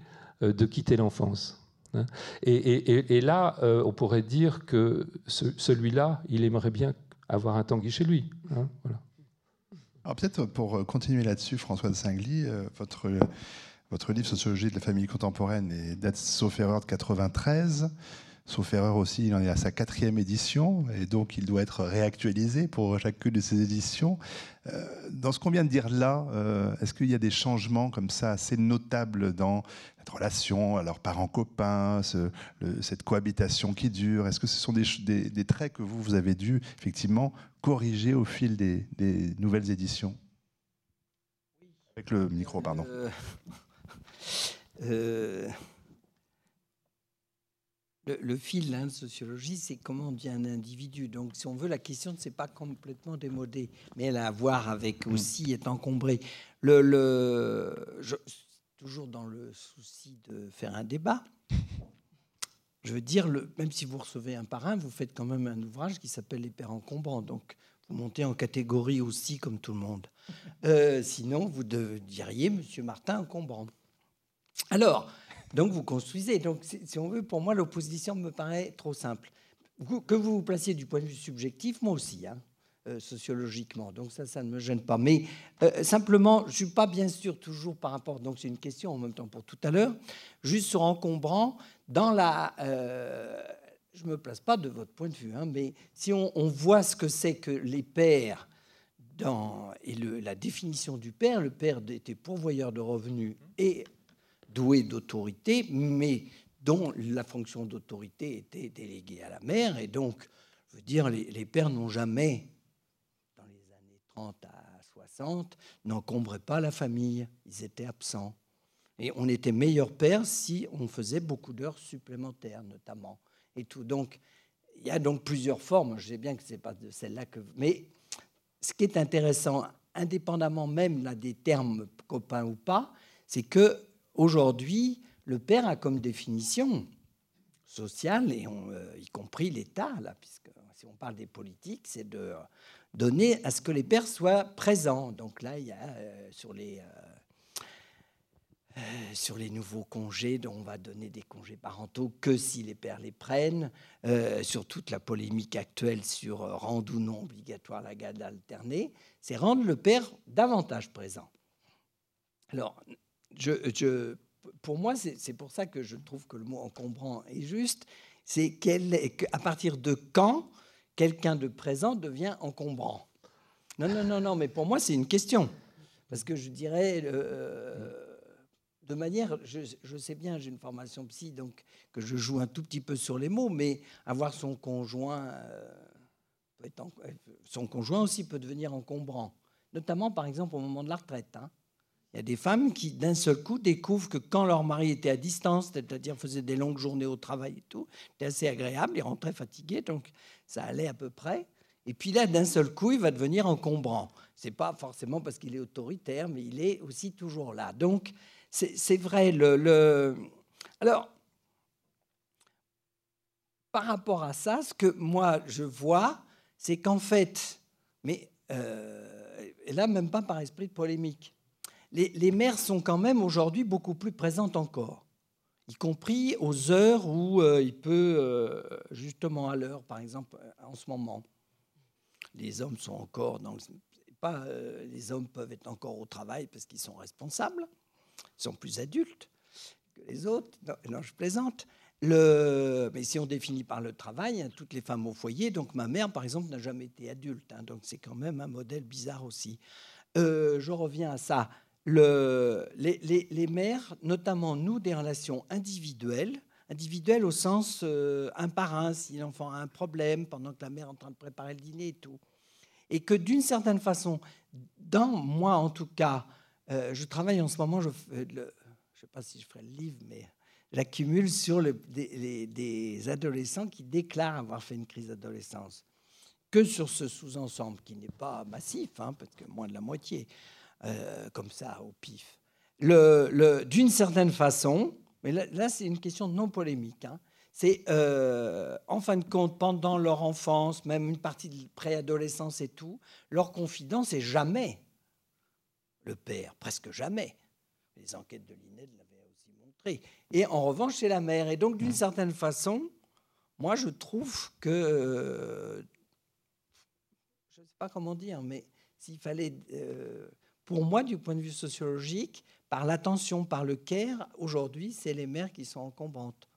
de quitter l'enfance. Hein. Et, là, on pourrait dire que celui-là, il aimerait bien avoir un Tanguy chez lui. Hein, Alors peut-être pour continuer là-dessus, François de Singly, votre, votre livre Sociologie de la famille contemporaine date, sauf erreur, de 93. Sauf erreur aussi, il en est à sa quatrième édition et donc il doit être réactualisé pour chacune de ses éditions. Euh, dans ce qu'on vient de dire là, euh, est-ce qu'il y a des changements comme ça assez notables dans cette relation à leurs parents copains, cette cohabitation qui dure Est-ce que ce sont des, traits que vous, vous avez dû effectivement corriger au fil des, nouvelles éditions? Avec le micro, pardon. Euh, le, fil de sociologie, c'est comment on devient un individu. Donc, si on veut, la question ne s'est pas complètement démodée, mais elle a à voir avec mm. aussi être encombré. Le, le toujours dans le souci de faire un débat. Je veux dire, le, même si vous recevez un parrain, vous faites quand même un ouvrage qui s'appelle Les Pères encombrants. Donc, vous montez en catégorie aussi, comme tout le monde. Euh, sinon, vous diriez Monsieur Martin encombrant. Alors, donc vous construisez. Donc si on veut, pour moi, l'opposition me paraît trop simple. Que vous vous placiez du point de vue subjectif, moi aussi, hein, euh, sociologiquement. Donc ça, ça ne me gêne pas. Mais euh, simplement, je suis pas bien sûr toujours par rapport. Donc c'est une question en même temps pour tout à l'heure. Juste sur encombrant, dans la euh, je ne me place pas de votre point de vue, hein, mais si on, voit ce que c'est que les pères dans, et le, la définition du père, le père était pourvoyeur de revenus et doué d'autorité, mais dont la fonction d'autorité était déléguée à la mère. Et donc, je veux dire, les, pères n'ont jamais, les 30 à 60, n'encombraient pas la famille. Ils étaient absents. Et on était meilleur père si on faisait beaucoup d'heures supplémentaires, notamment. Et tout. Donc, il y a donc plusieurs formes. Je sais bien que ce n'est pas de celle-là que. Mais ce qui est intéressant, indépendamment même là, des termes copains ou pas, c'est que Aujourd'hui, le père a comme définition sociale, et euh, y compris l'État, là, puisque si on parle des politiques, c'est de donner à ce que les pères soient présents. Donc là, il y a euh, sur les euh, sur les nouveaux congés, on va donner des congés parentaux que si les pères les prennent, sur toute la polémique actuelle sur rendre ou non obligatoire la garde alternée, c'est rendre le père davantage présent. Alors, je, pour moi, c'est pour ça que je trouve que le mot encombrant est juste. C'est à partir de quand quelqu'un de présent devient encombrant. Non, non, non, non, mais pour moi, c'est une question. Parce que je dirais, euh, de manière, je, sais bien, j'ai une formation psy, donc que je joue un tout petit peu sur les mots, mais avoir son conjoint, euh, son conjoint aussi peut devenir encombrant, notamment par exemple au moment de la retraite. Hein. Il y a des femmes qui, d'un seul coup, découvrent que quand leur mari était à distance, c'est-à-dire faisait des longues journées au travail et tout, c'était assez agréable, il rentrait fatigué, donc ça allait à peu près. Et puis là, d'un seul coup, il va devenir encombrant. C'est pas forcément parce qu'il est autoritaire, mais il est aussi toujours là. Donc, c'est vrai. Le, Alors, par rapport à ça, ce que moi je vois, c'est qu'en fait, mais euh, là, même pas par esprit de polémique, les, mères sont quand même aujourd'hui beaucoup plus présentes encore, y compris aux heures où euh, il peut, euh, justement à l'heure, par exemple, en ce moment. Les hommes sont encore. Pas, euh, les hommes peuvent être encore au travail parce qu'ils sont responsables, ils sont plus adultes que les autres. Non, je plaisante. Mais si on définit par le travail, hein, toutes les femmes au foyer, donc ma mère, par exemple, n'a jamais été adulte, hein, donc c'est quand même un modèle bizarre aussi. je reviens à ça le, les, mères, notamment nous, des relations individuelles, individuelles au sens euh, un par un, si l'enfant a un problème pendant que la mère est en train de préparer le dîner et tout. Et que d'une certaine façon, dans moi en tout cas, euh, je travaille en ce moment, je ne sais pas si je ferai le livre, mais j'accumule sur des, adolescents qui déclarent avoir fait une crise d'adolescence. Que sur ce sous-ensemble qui n'est pas massif, hein, parce que moins de la moitié. Euh, comme ça, au pif. Le, D'une certaine façon, mais là, c'est une question non polémique, hein, c'est euh, en fin de compte, pendant leur enfance, même une partie de préadolescence et tout, leur confidence est jamais le père, presque jamais. Les enquêtes de l'INED l'avaient aussi montré. Et en revanche, c'est la mère. Et donc, d'une certaine façon, moi, je trouve que, euh, je ne sais pas comment dire, mais s'il fallait pour moi, du point de vue sociologique, par l'attention, par le care, aujourd'hui, c'est les mères qui sont encombrantes.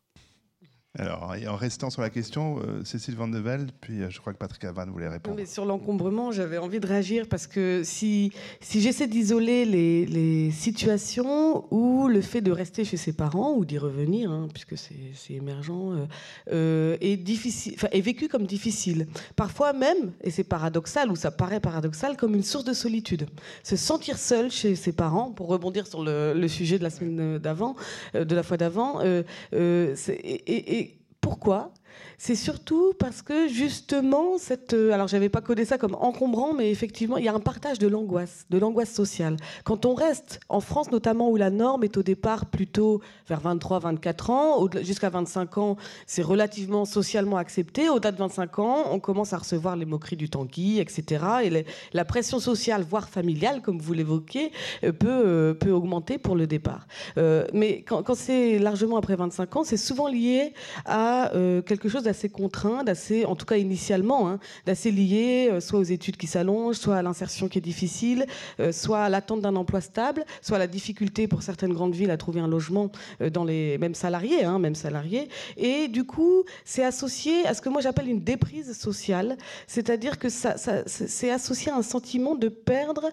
Alors, en restant sur la question, euh, Cécile Van de Velde, puis euh, je crois que Patrick Avan voulait répondre. mais sur l'encombrement, j'avais envie de réagir parce que si, si j'essaie d'isoler les, les, situations où le fait de rester chez ses parents ou d'y revenir, hein, puisque c'est émergent, euh, est, vécu comme difficile. Parfois même, et c'est paradoxal, ou ça paraît paradoxal, comme une source de solitude. Se sentir seul chez ses parents, pour rebondir sur le, le sujet de la semaine d'avant, de la fois d'avant, et pourquoi c'est surtout parce que justement, cette, euh, alors j'avais pas codé ça comme encombrant, mais effectivement, il y a un partage de l'angoisse, de l'angoisse sociale. Quand on reste en France, notamment où la norme est au départ plutôt vers 23-24 ans, jusqu'à 25 ans, c'est relativement socialement accepté. Au-delà de 25 ans, on commence à recevoir les moqueries du tanguy, etc. Et la pression sociale, voire familiale, comme vous l'évoquez, euh, peut, euh, peut augmenter pour le départ. mais quand, c'est largement après 25 ans, c'est souvent lié à quelque chose d'assez contraint, d'assez, en tout cas initialement, hein, d'assez lié euh, soit aux études qui s'allongent, soit à l'insertion qui est difficile, euh, soit à l'attente d'un emploi stable, soit à la difficulté pour certaines grandes villes à trouver un logement euh, dans les mêmes salariés, hein, salariés. Et du coup, c'est associé à ce que moi j'appelle une déprise sociale, c'est-à-dire que ça, c'est associé à un sentiment de perdre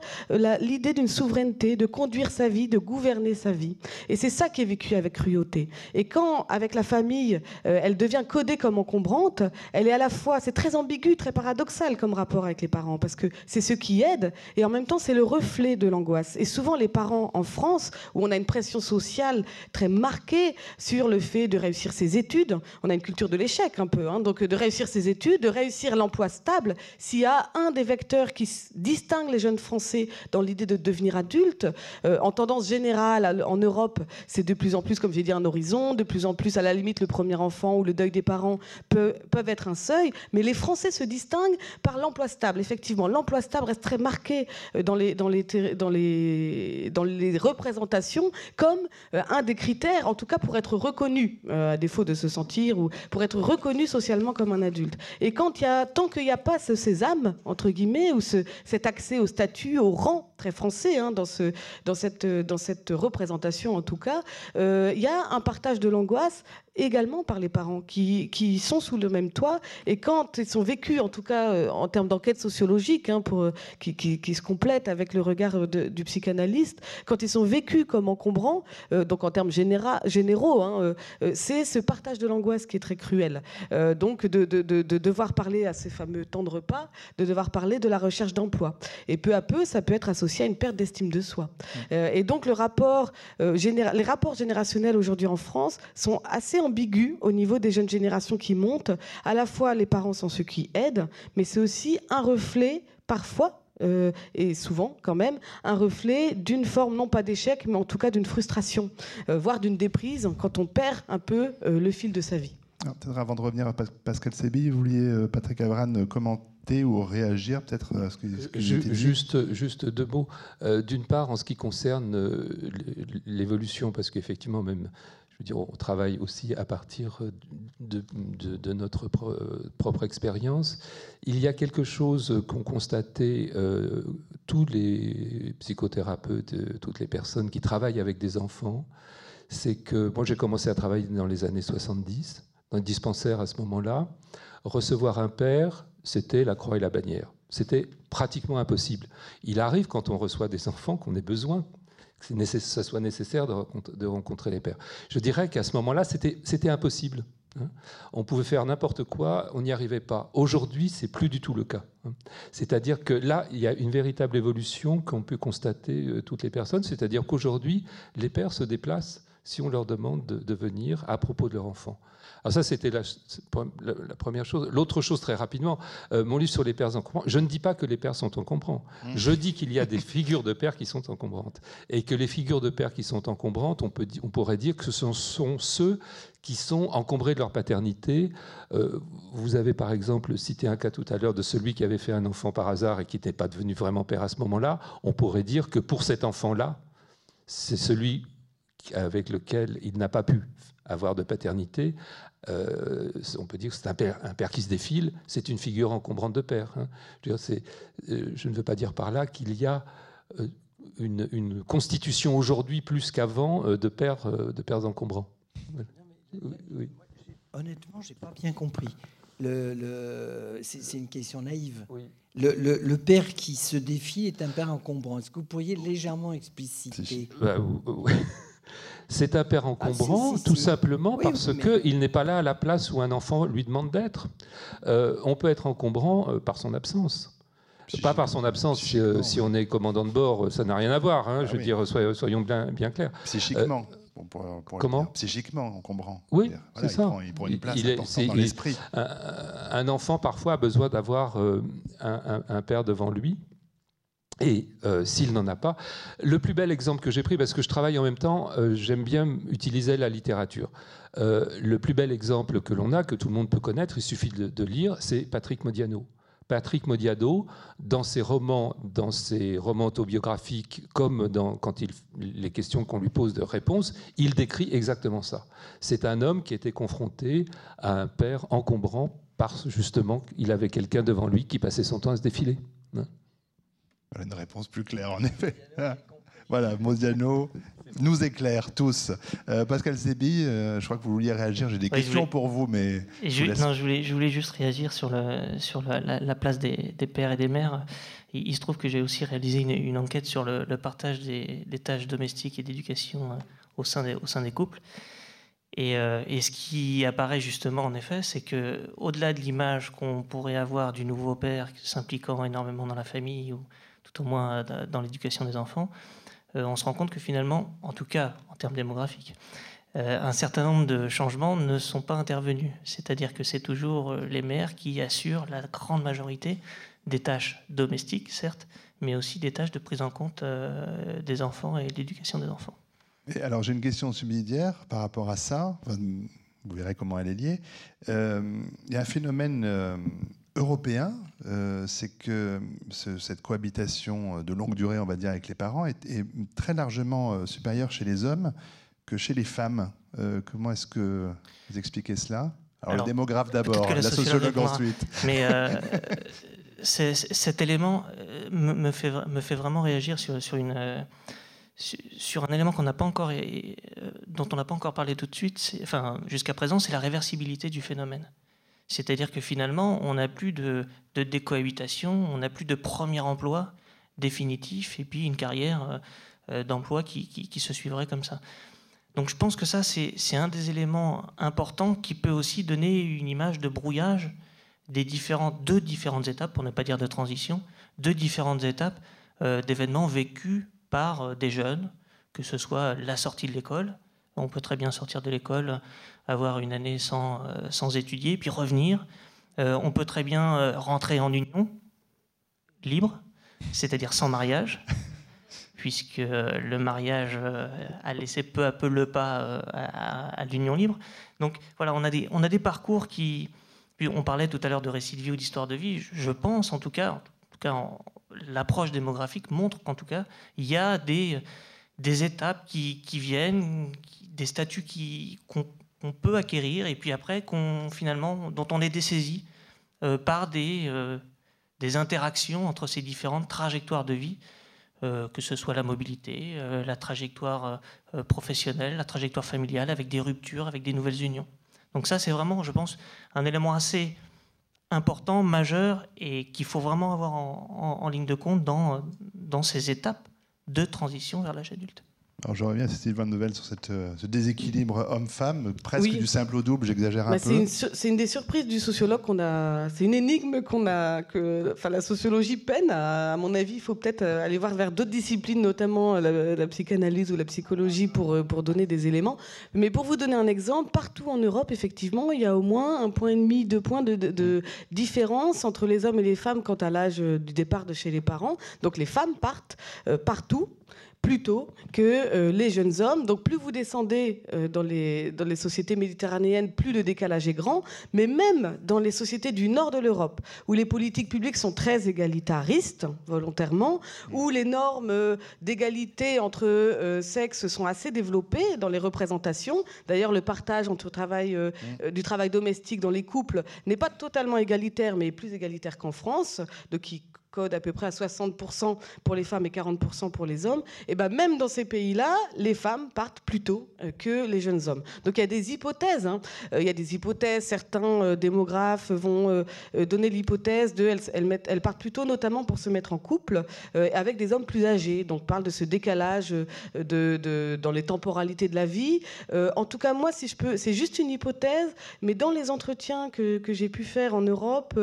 l'idée d'une souveraineté, de conduire sa vie, de gouverner sa vie. Et c'est ça qui est vécu avec cruauté. Et quand, avec la famille, elle devient codée comme encombrante, elle est à la fois, c'est très ambigu, très paradoxal comme rapport avec les parents, parce que c'est ce qui aide, et en même temps c'est le reflet de l'angoisse. Et souvent les parents en France, où on a une pression sociale très marquée sur le fait de réussir ses études, on a une culture de l'échec un peu, hein, donc de réussir ses études, de réussir l'emploi stable, s'il y a un des vecteurs qui distingue les jeunes Français dans l'idée de devenir adultes, euh, en tendance générale en Europe, c'est de plus en plus, comme j'ai dit, un horizon, de plus en plus à la limite le premier enfant ou le deuil des parents peuvent être un seuil, mais les Français se distinguent par l'emploi stable. Effectivement, l'emploi stable reste très marqué euh, dans les, représentations comme euh, un des critères, en tout cas pour être reconnu, euh, à défaut de se sentir, ou pour être reconnu socialement comme un adulte. Et quand y a, tant qu'il n'y a pas ce sésame, entre guillemets, ou ce, cet accès au statut, au rang très français, hein, dans, ce, dans, cette, représentation en tout cas, il y a un partage de l'angoisse également par les parents qui sont sous le même toit et quand ils sont vécus, en tout cas en termes d'enquête sociologique, hein, pour, qui, qui, se complète avec le regard du psychanalyste, quand ils sont vécus comme encombrants, donc en termes généraux, hein, c'est ce partage de l'angoisse qui est très cruel. donc de, de, de, devoir parler à ces fameux temps de repas, de devoir parler de la recherche d'emploi. Et peu à peu, ça peut être associé à une perte d'estime de soi. Mmh. et donc le rapport, les rapports générationnels aujourd'hui en France sont assez ambigus au niveau des jeunes générations qui montent. À la fois, les parents sont ceux qui aident, mais c'est aussi un reflet, parfois, euh, et souvent quand même, un reflet d'une forme, non pas d'échec, mais en tout cas d'une frustration, euh, voire d'une déprise quand on perd un peu euh, le fil de sa vie. Peut-être avant de revenir à Pascal Sébi, vous vouliez, Patrick Avran, commenter ou réagir peut-être à ce que, ce juste, juste deux mots. D'une part, en ce qui concerne l'évolution, parce qu'effectivement, même je veux dire, on travaille aussi à partir de, notre propre expérience. Il y a quelque chose qu'ont constaté euh, tous les psychothérapeutes, euh, toutes les personnes qui travaillent avec des enfants, c'est que moi j'ai commencé à travailler dans les années 70, dans le dispensaire à ce moment-là. Recevoir un père, c'était la croix et la bannière. C'était pratiquement impossible. Il arrive quand on reçoit des enfants qu'on ait besoin que ce soit nécessaire de rencontrer, les pères. Je dirais qu'à ce moment-là, c'était impossible. Hein. On pouvait faire n'importe quoi, on n'y arrivait pas. Aujourd'hui, c'est plus du tout le cas. Hein. C'est-à-dire que là, il y a une véritable évolution qu'on peut constater euh, toutes les personnes. C'est-à-dire qu'aujourd'hui, les pères se déplacent si on leur demande de, venir à propos de leur enfant. Alors ça, c'était la, première chose. L'autre chose, très rapidement, euh, mon livre sur les pères encombrants, je ne dis pas que les pères sont encombrants. Mmh. Je dis qu'il y a des figures de pères qui sont encombrantes. Et que les figures de pères qui sont encombrantes, on, peut, on pourrait dire que ce sont, ceux qui sont encombrés de leur paternité. Euh, vous avez par exemple cité un cas tout à l'heure de celui qui avait fait un enfant par hasard et qui n'était pas devenu vraiment père à ce moment-là. On pourrait dire que pour cet enfant-là, c'est celui avec lequel il n'a pas pu avoir de paternité, euh, on peut dire que c'est un père, un père qui se défile, c'est une figure encombrante de père. Hein. Je, euh, je, ne veux pas dire par là qu'il y a euh, une, constitution aujourd'hui plus qu'avant de pères, de pères encombrants. Honnêtement, je n'ai pas bien compris. Le, c'est une question naïve. Le, père qui se défie est un père encombrant. Est-ce que vous pourriez légèrement expliciter? Bah, c'est un père encombrant, ah, tout simplement parce qu'il n'est pas là à la place où un enfant lui demande d'être. Euh, on peut être encombrant euh, par son absence. Pas par son absence, si, euh, on est commandant de bord, ça n'a rien à voir. Hein, ah je veux dire, soyons bien, bien clairs. Psychiquement. Comment Psychiquement encombrant. Oui, c'est ça. Il prend, une place dans l'esprit. Un, enfant, parfois, a besoin d'avoir un, père devant lui et euh, s'il n'en a pas, le plus bel exemple que j'ai pris, parce que je travaille en même temps, euh, j'aime bien utiliser la littérature. Euh, le plus bel exemple que l'on a, que tout le monde peut connaître, il suffit de, lire, c'est Patrick Modiano. Patrick Modiano, dans ses romans, dans ses romans autobiographiques, comme dans, quand il, les questions qu'on lui pose de réponse, il décrit exactement ça. C'est un homme qui était confronté à un père encombrant parce justement qu'il avait quelqu'un devant lui qui passait son temps à se défiler. Hein. Une réponse plus claire, en effet. Voilà, Modiano nous éclaire tous. Euh, Pascal Zébi, euh, je crois que vous vouliez réagir. J'ai des questions pour vous, mais. Je, non, je voulais, je voulais juste réagir sur, le, sur la, place des, pères et des mères. Il, se trouve que j'ai aussi réalisé une, enquête sur le, partage des, tâches domestiques et d'éducation euh, au, sein des, au sein des couples. Et, et, ce qui apparaît justement, en effet, c'est que au-delà de l'image qu'on pourrait avoir du nouveau père s'impliquant énormément dans la famille ou au moins euh, dans l'éducation des enfants, euh, on se rend compte que finalement, en tout cas en termes démographiques, euh, un certain nombre de changements ne sont pas intervenus. C'est-à-dire que c'est toujours les mères qui assurent la grande majorité des tâches domestiques, certes, mais aussi des tâches de prise en compte des enfants et l'éducation des enfants. Alors j'ai une question subsidiaire par rapport à ça. vous verrez comment elle est liée. Il y a un phénomène européen, euh, c'est que cette cohabitation de longue durée, on va dire, avec les parents est, très largement euh, supérieure chez les hommes que chez les femmes. Euh, comment est-ce que vous expliquez cela? Alors, le démographe d'abord, la, sociologue, ensuite. Mais cet élément me, fait, me fait vraiment réagir sur, sur une sur un élément qu'on n'a pas encore, dont on n'a pas encore parlé tout de suite, enfin jusqu'à présent, c'est la réversibilité du phénomène. C'est-à-dire que finalement, on n'a plus de, décohabitation, on n'a plus de premier emploi définitif et puis une carrière d'emploi qui, qui, se suivrait comme ça. Donc je pense que ça, c'est un des éléments importants qui peut aussi donner une image de brouillage des différentes, deux différentes étapes, pour ne pas dire de transition, deux différentes étapes euh, d'événements vécus par euh, des jeunes, que ce soit la sortie de l'école, on peut très bien sortir de l'école, avoir une année sans, euh, sans étudier, puis revenir. on peut très bien rentrer en union libre, c'est-à-dire sans mariage, puisque le mariage a laissé peu à peu le pas à, à l'union libre. Donc voilà, on a des, on a des parcours qui, puis on parlait tout à l'heure de récit de vie ou d'histoire de vie. Je pense, en tout cas, en tout cas, l'approche démographique montre qu'en tout cas, il y a des, des étapes qui, qui viennent, des statuts qu'on peut acquérir et puis après, qu'on finalement, dont on est dessaisi euh, par des, euh, des interactions entre ces différentes trajectoires de vie. Euh, que ce soit la mobilité, la trajectoire professionnelle, la trajectoire familiale, avec des ruptures, avec des nouvelles unions. Donc ça, c'est vraiment, je pense, un élément assez important, majeur, et qu'il faut vraiment avoir en, ligne de compte dans, dans ces étapes de transition vers l'âge adulte. Alors je reviens à Sylvain Nouvelle sur cette, euh, ce déséquilibre homme-femme, presque du simple au double, j'exagère un bah, peu. C'est une, des surprises du sociologue qu'on a. C'est une énigme qu'on a. Que, enfin, la sociologie peine. À, mon avis, il faut peut-être euh, aller voir vers d'autres disciplines, notamment la, psychanalyse ou la psychologie, pour, euh, pour donner des éléments. Mais pour vous donner un exemple, partout en Europe, effectivement, il y a au moins un point et demi, deux points de, de différence entre les hommes et les femmes quant à l'âge du départ de chez les parents. Donc les femmes partent partout plus tôt que euh, les jeunes hommes. Donc plus vous descendez euh, dans, les, dans les sociétés méditerranéennes, plus le décalage est grand. Mais même dans les sociétés du nord de l'Europe, où les politiques publiques sont très égalitaristes, volontairement, où les normes euh, d'égalité entre sexes sont assez développées dans les représentations. D'ailleurs, le partage entre travail, du travail domestique dans les couples n'est pas totalement égalitaire, mais plus égalitaire qu'en France, de qui à peu près à 60% pour les femmes et 40% pour les hommes, et ben même dans ces pays-là, les femmes partent plus tôt euh, que les jeunes hommes. Donc il y a des hypothèses. Hein. Euh, il y a des hypothèses. Certains euh, démographes vont donner l'hypothèse de elles, elles, partent plus tôt, notamment pour se mettre en couple avec des hommes plus âgés. Donc parle de ce décalage de, dans les temporalités de la vie. en tout cas, moi, si je peux, c'est juste une hypothèse, mais dans les entretiens que, que j'ai pu faire en Europe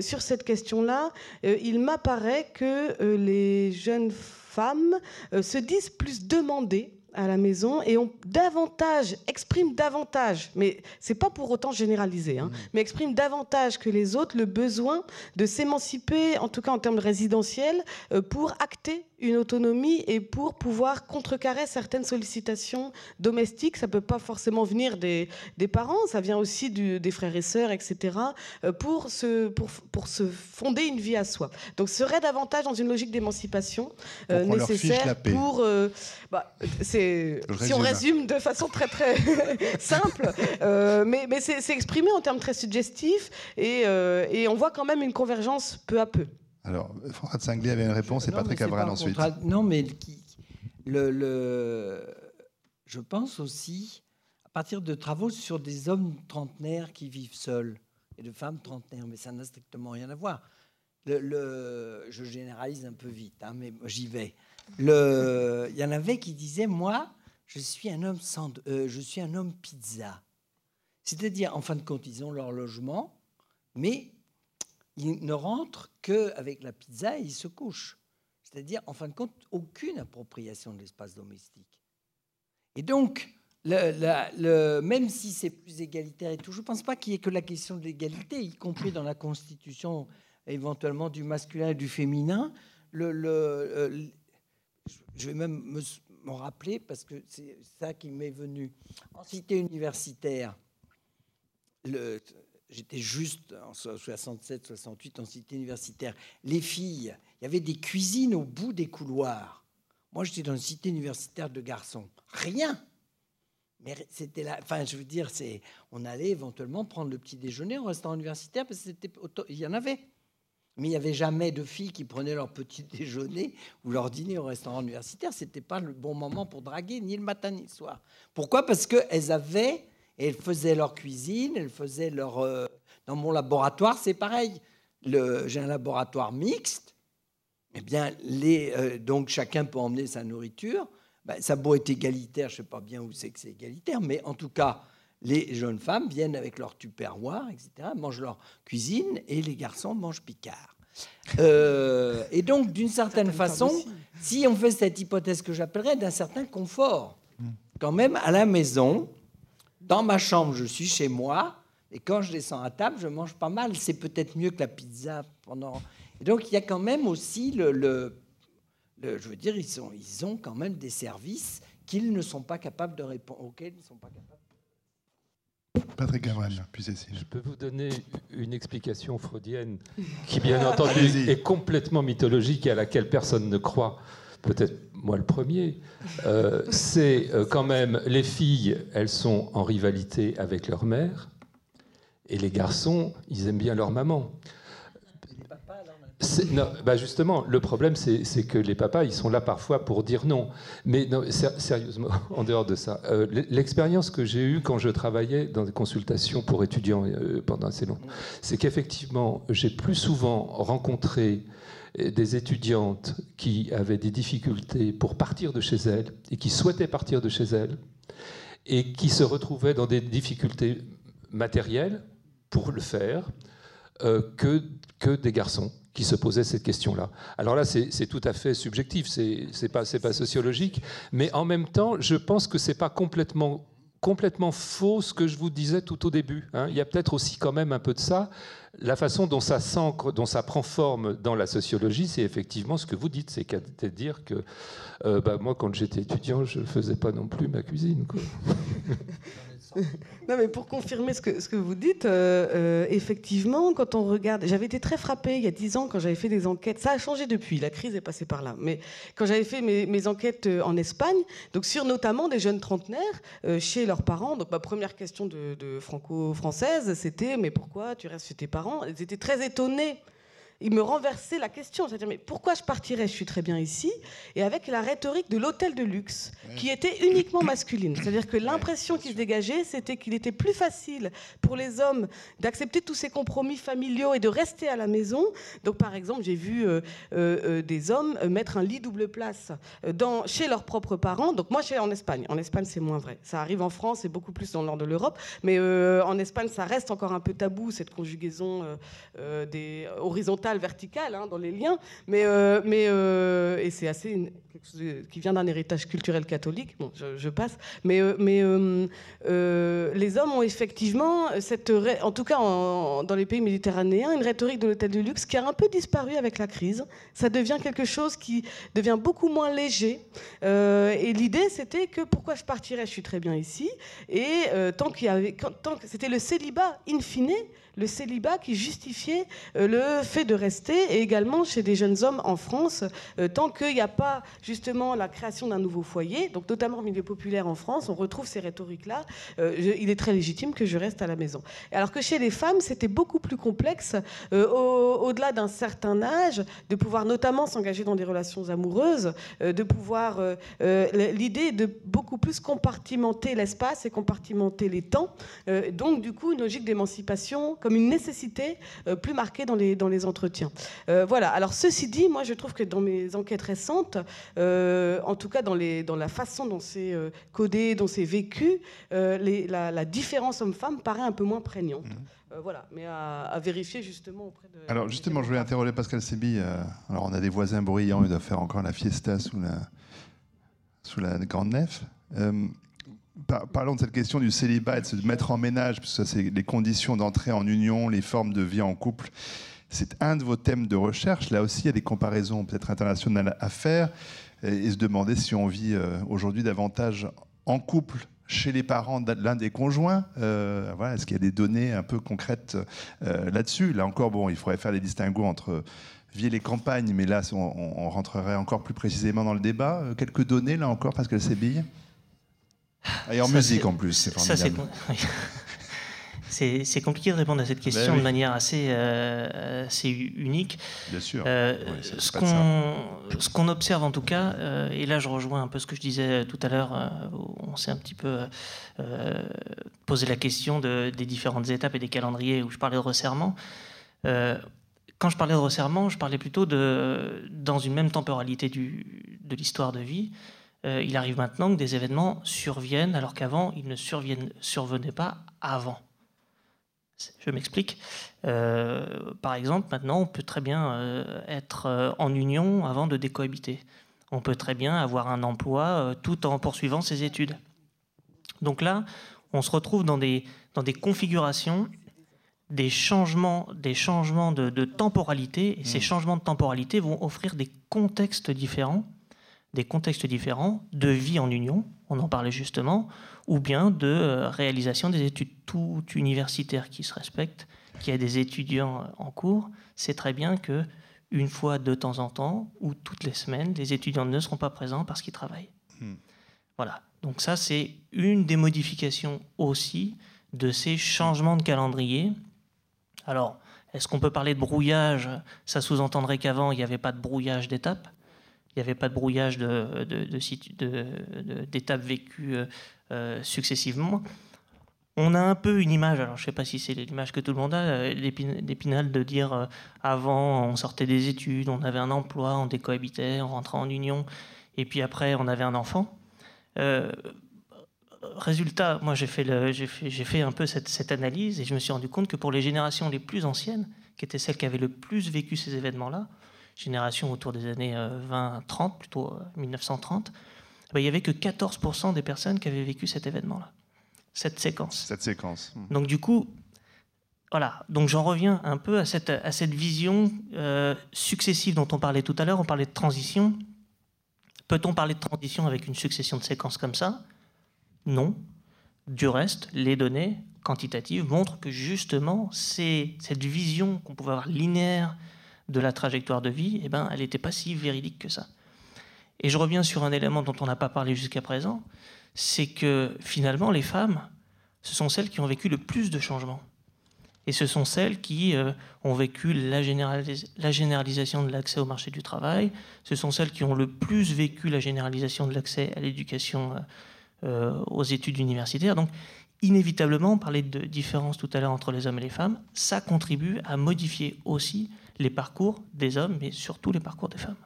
sur cette question-là, il m'apparaît que euh, les jeunes femmes euh, se disent plus demandées à la maison et ont davantage, expriment davantage, mais c'est pas pour autant généralisé, hein, mmh. mais expriment davantage que les autres le besoin de s'émanciper, en tout cas en termes résidentiels, euh, pour acter une autonomie et pour pouvoir contrecarrer certaines sollicitations domestiques. Ça peut pas forcément venir des, des parents, ça vient aussi des frères et sœurs, etc., euh, pour se, pour, pour se fonder une vie à soi. Donc, ce serait davantage dans une logique d'émancipation euh, nécessaire pour. Euh, bah, c'est, si on résume de façon très très simple, mais, mais c'est, exprimé en termes très suggestifs et, et on voit quand même une convergence peu à peu. Alors, François de avait une réponse et Patrick Avral ensuite. Non, mais le, je pense aussi, à partir de travaux sur des hommes trentenaires qui vivent seuls et de femmes trentenaires, mais ça n'a strictement rien à voir. Le, je généralise un peu vite, hein, mais j'y vais. Il y en avait qui disaient, moi, je suis un homme, sans, euh, je suis un homme pizza. C'est-à-dire, en fin de compte, ils ont leur logement, mais ils ne rentrent qu'avec la pizza et ils se couchent. C'est-à-dire, en fin de compte, aucune appropriation de l'espace domestique. Et donc, même si c'est plus égalitaire et tout, je ne pense pas qu'il y ait que la question de l'égalité, y compris dans la constitution éventuellement du masculin et du féminin. Euh, je vais même m'en rappeler parce que c'est ça qui m'est venu. En cité universitaire, le, j'étais juste en 67, 68 en cité universitaire. Les filles, il y avait des cuisines au bout des couloirs. Moi, j'étais dans une cité universitaire de garçons. Rien. Mais c'était là. Enfin, je veux dire, c'est, on allait éventuellement prendre le petit déjeuner au restaurant universitaire parce que c'était, il y en avait. Mais il n'y avait jamais de filles qui prenaient leur petit déjeuner ou leur dîner au restaurant universitaire. Ce n'était pas le bon moment pour draguer, ni le matin ni le soir. Pourquoi? Parce qu'elles avaient, elles faisaient leur cuisine, elles faisaient leur... Euh, dans mon laboratoire, c'est pareil. J'ai un laboratoire mixte. Eh bien, les, euh, donc chacun peut emmener sa nourriture. Ben, ça beau être égalitaire, je ne sais pas bien où c'est que c'est égalitaire, mais en tout cas, les jeunes femmes viennent avec leur tupperware, etc., mangent leur cuisine, et les garçons mangent Picard. Euh, et donc, d'une certaine façon, si on fait cette hypothèse que j'appellerais d'un certain confort, quand même à la maison, dans ma chambre, je suis chez moi, et quand je descends à table, je mange pas mal. C'est peut-être mieux que la pizza pendant. Et donc, il y a quand même aussi le, le, je veux dire, ils, sont, ils ont quand même des services qu'ils ne sont pas capables de répondre, auxquels ils ne sont pas capables. Patrick puis Je peux vous donner une explication freudienne qui, bien entendu, est complètement mythologique et à laquelle personne ne croit. Peut-être moi le premier. Euh, c'est euh, quand même les filles, elles sont en rivalité avec leur mère, et les garçons, ils aiment bien leur maman. Non, bah justement, le problème, c'est que les papas, ils sont là parfois pour dire non. Mais sérieusement, en dehors de ça, euh, l'expérience que j'ai eue quand je travaillais dans des consultations pour étudiants euh, pendant assez longtemps, c'est qu'effectivement, j'ai plus souvent rencontré euh, des étudiantes qui avaient des difficultés pour partir de chez elles et qui souhaitaient partir de chez elles et qui se retrouvaient dans des difficultés matérielles pour le faire que, que des garçons qui se posait cette question-là. Alors là, c'est tout à fait subjectif, c'est pas, pas sociologique, mais en même temps, je pense que c'est pas complètement faux ce que je vous disais tout au début. Hein. Il y a peut-être aussi quand même un peu de ça. La façon dont ça prend forme dans la sociologie, c'est effectivement ce que vous dites, c'est dire que euh, bah, moi, quand j'étais étudiant, je ne faisais pas non plus ma cuisine. non, mais pour confirmer ce que, ce que vous dites, euh, euh, effectivement, quand on regarde, j'avais été très frappée il y a dix ans quand j'avais fait des enquêtes. Ça a changé depuis, la crise est passée par là. Mais quand j'avais fait mes, mes, enquêtes euh, en Espagne, donc sur notamment des jeunes trentenaires chez leurs parents. Donc ma première question de, de franco-française, c'était mais pourquoi tu restes chez tes parents? Elles étaient très étonnées il me renversait la question. C'est-à-dire, mais pourquoi je partirais? Je suis très bien ici. Et avec la rhétorique de l'hôtel de luxe, qui était uniquement masculine. C'est-à-dire que l'impression qui se dégageait, c'était qu'il était plus facile pour les hommes d'accepter tous ces compromis familiaux et de rester à la maison. Donc, par exemple, j'ai vu euh, euh, euh, des hommes mettre un lit double place dans, chez leurs propres parents. Donc, moi, je suis en Espagne. En Espagne, c'est moins vrai. Ça arrive en France et beaucoup plus dans le nord de l'Europe. Mais en Espagne, ça reste encore un peu tabou, cette conjugaison des horizontales verticale hein, dans les liens, mais, euh, mais euh, et c'est assez quelque chose qui vient d'un héritage culturel catholique. Bon, je, passe, mais euh, mais les hommes ont effectivement cette, en tout cas dans les pays méditerranéens, une rhétorique de l'hôtel de luxe qui a un peu disparu avec la crise. Ça devient quelque chose qui devient beaucoup moins léger. et l'idée, c'était que pourquoi je partirais? Je suis très bien ici. Et tant qu'il y avait, tant que c'était le célibat in fine le célibat qui justifiait euh, le fait de rester, et également chez des jeunes hommes en France, euh, tant qu'il n'y a pas justement la création d'un nouveau foyer, donc notamment au milieu populaire en France, on retrouve ces rhétoriques-là, euh, il est très légitime que je reste à la maison. Alors que chez les femmes, c'était beaucoup plus complexe, au-delà d'un certain âge, de pouvoir notamment s'engager dans des relations amoureuses, de pouvoir... L'idée de beaucoup plus compartimenter l'espace et compartimenter les temps, donc du coup une logique d'émancipation comme une nécessité euh, plus marquée dans les, dans les entretiens. Euh, voilà. Alors, ceci dit, moi, je trouve que dans mes enquêtes récentes, euh, en tout cas dans, les, dans la façon dont c'est codé, dont c'est vécu, la, différence homme-femme paraît un peu moins prégnante. Mmh. voilà, mais à, vérifier justement auprès de. Alors justement, je voulais interroger Pascal Sébi. alors on a des voisins bruyants, ils doivent faire encore la fiesta sous la, sous la grande nef parlons de cette question du célibat et de se mettre en ménage, parce que c'est les conditions d'entrée en union, les formes de vie en couple. C'est un de vos thèmes de recherche. Là aussi, il y a des comparaisons peut-être internationales à faire et, se demander si on vit euh, aujourd'hui davantage en couple chez les parents de l'un des conjoints. Euh, voilà, Est-ce qu'il y a des données un peu concrètes euh, là-dessus? Là encore, bon, il faudrait faire les distinguos entre ville et campagne, mais là, on, on, rentrerait encore plus précisément dans le débat. quelques données, là encore, Pascal Sébille et en musique en plus, c'est formidable. c'est compliqué de répondre à cette question oui. de manière assez, euh, assez unique. Bien sûr. Euh, Oui, ce qu'on ce qu'on observe en tout cas, euh, et là je rejoins un peu ce que je disais tout à l'heure, euh, on s'est un petit peu euh, posé la question de, des différentes étapes et des calendriers où je parlais de resserrement. Euh, quand je parlais de resserrement, je parlais plutôt de dans une même temporalité du, de l'histoire de vie. Euh, il arrive maintenant que des événements surviennent alors qu'avant ils ne survenaient pas avant. Je m'explique. Euh, par exemple, maintenant, on peut très bien euh, être en union avant de décohabiter. On peut très bien avoir un emploi tout en poursuivant ses études. Donc là, on se retrouve dans des, dans des configurations, des changements, des changements de, de temporalité, et ces changements de temporalité vont offrir des contextes différents, des contextes différents de vie en union, on en parlait justement, ou bien de euh, réalisation des études tout universitaires qui se respectent, qui a des étudiants en cours, c'est très bien que une fois de temps en temps ou toutes les semaines, les étudiants ne seront pas présents parce qu'ils travaillent. Hmm. Voilà. Donc ça, c'est une des modifications aussi de ces changements de calendrier. Alors, est-ce qu'on peut parler de brouillage? Ça sous-entendrait qu'avant, il n'y avait pas de brouillage d'étapes. Il n'y avait pas de brouillage de- de- de d'étapes vécues euh, euh, successivement. On a un peu une image, alors je ne sais pas si c'est l'image que tout le monde a, euh, d'Épin- d'Épinal de dire euh, avant on sortait des études, on avait un emploi, on décohabitait, on rentrait en union, et puis après on avait un enfant. Euh, résultat, moi j'ai fait, fait, fait un peu cette analyse et je me suis rendu compte que pour les générations les plus anciennes, qui étaient celles qui avaient le plus vécu ces événements-là, génération autour des années 20-30, plutôt euh, 1930, ben, il n'y avait que 14% des personnes qui avaient vécu cet événement-là, cette séquence. Cette séquence. Hmm. Donc du coup, voilà. Donc j'en reviens un peu à cette, à cette vision euh, successive dont on parlait tout à l'heure. On parlait de transition. Peut-on parler de transition avec une succession de séquences comme ça? Non. Du reste, les données quantitatives montrent que justement, c'est cette vision qu'on pouvait avoir linéaire de la trajectoire de vie, eh ben, elle n'était pas si véridique que ça. Et je reviens sur un élément dont on n'a pas parlé jusqu'à présent, c'est que finalement, les femmes, ce sont celles qui ont vécu le plus de changements. Et ce sont celles qui euh, ont vécu la, généralis- la généralisation de l'accès au marché du travail. Ce sont celles qui ont le plus vécu la généralisation de l'accès à l'éducation, euh, euh, aux études universitaires. Donc, inévitablement, on parlait de différence tout à l'heure entre les hommes et les femmes. Ça contribue à modifier aussi les parcours des hommes, mais surtout les parcours des femmes.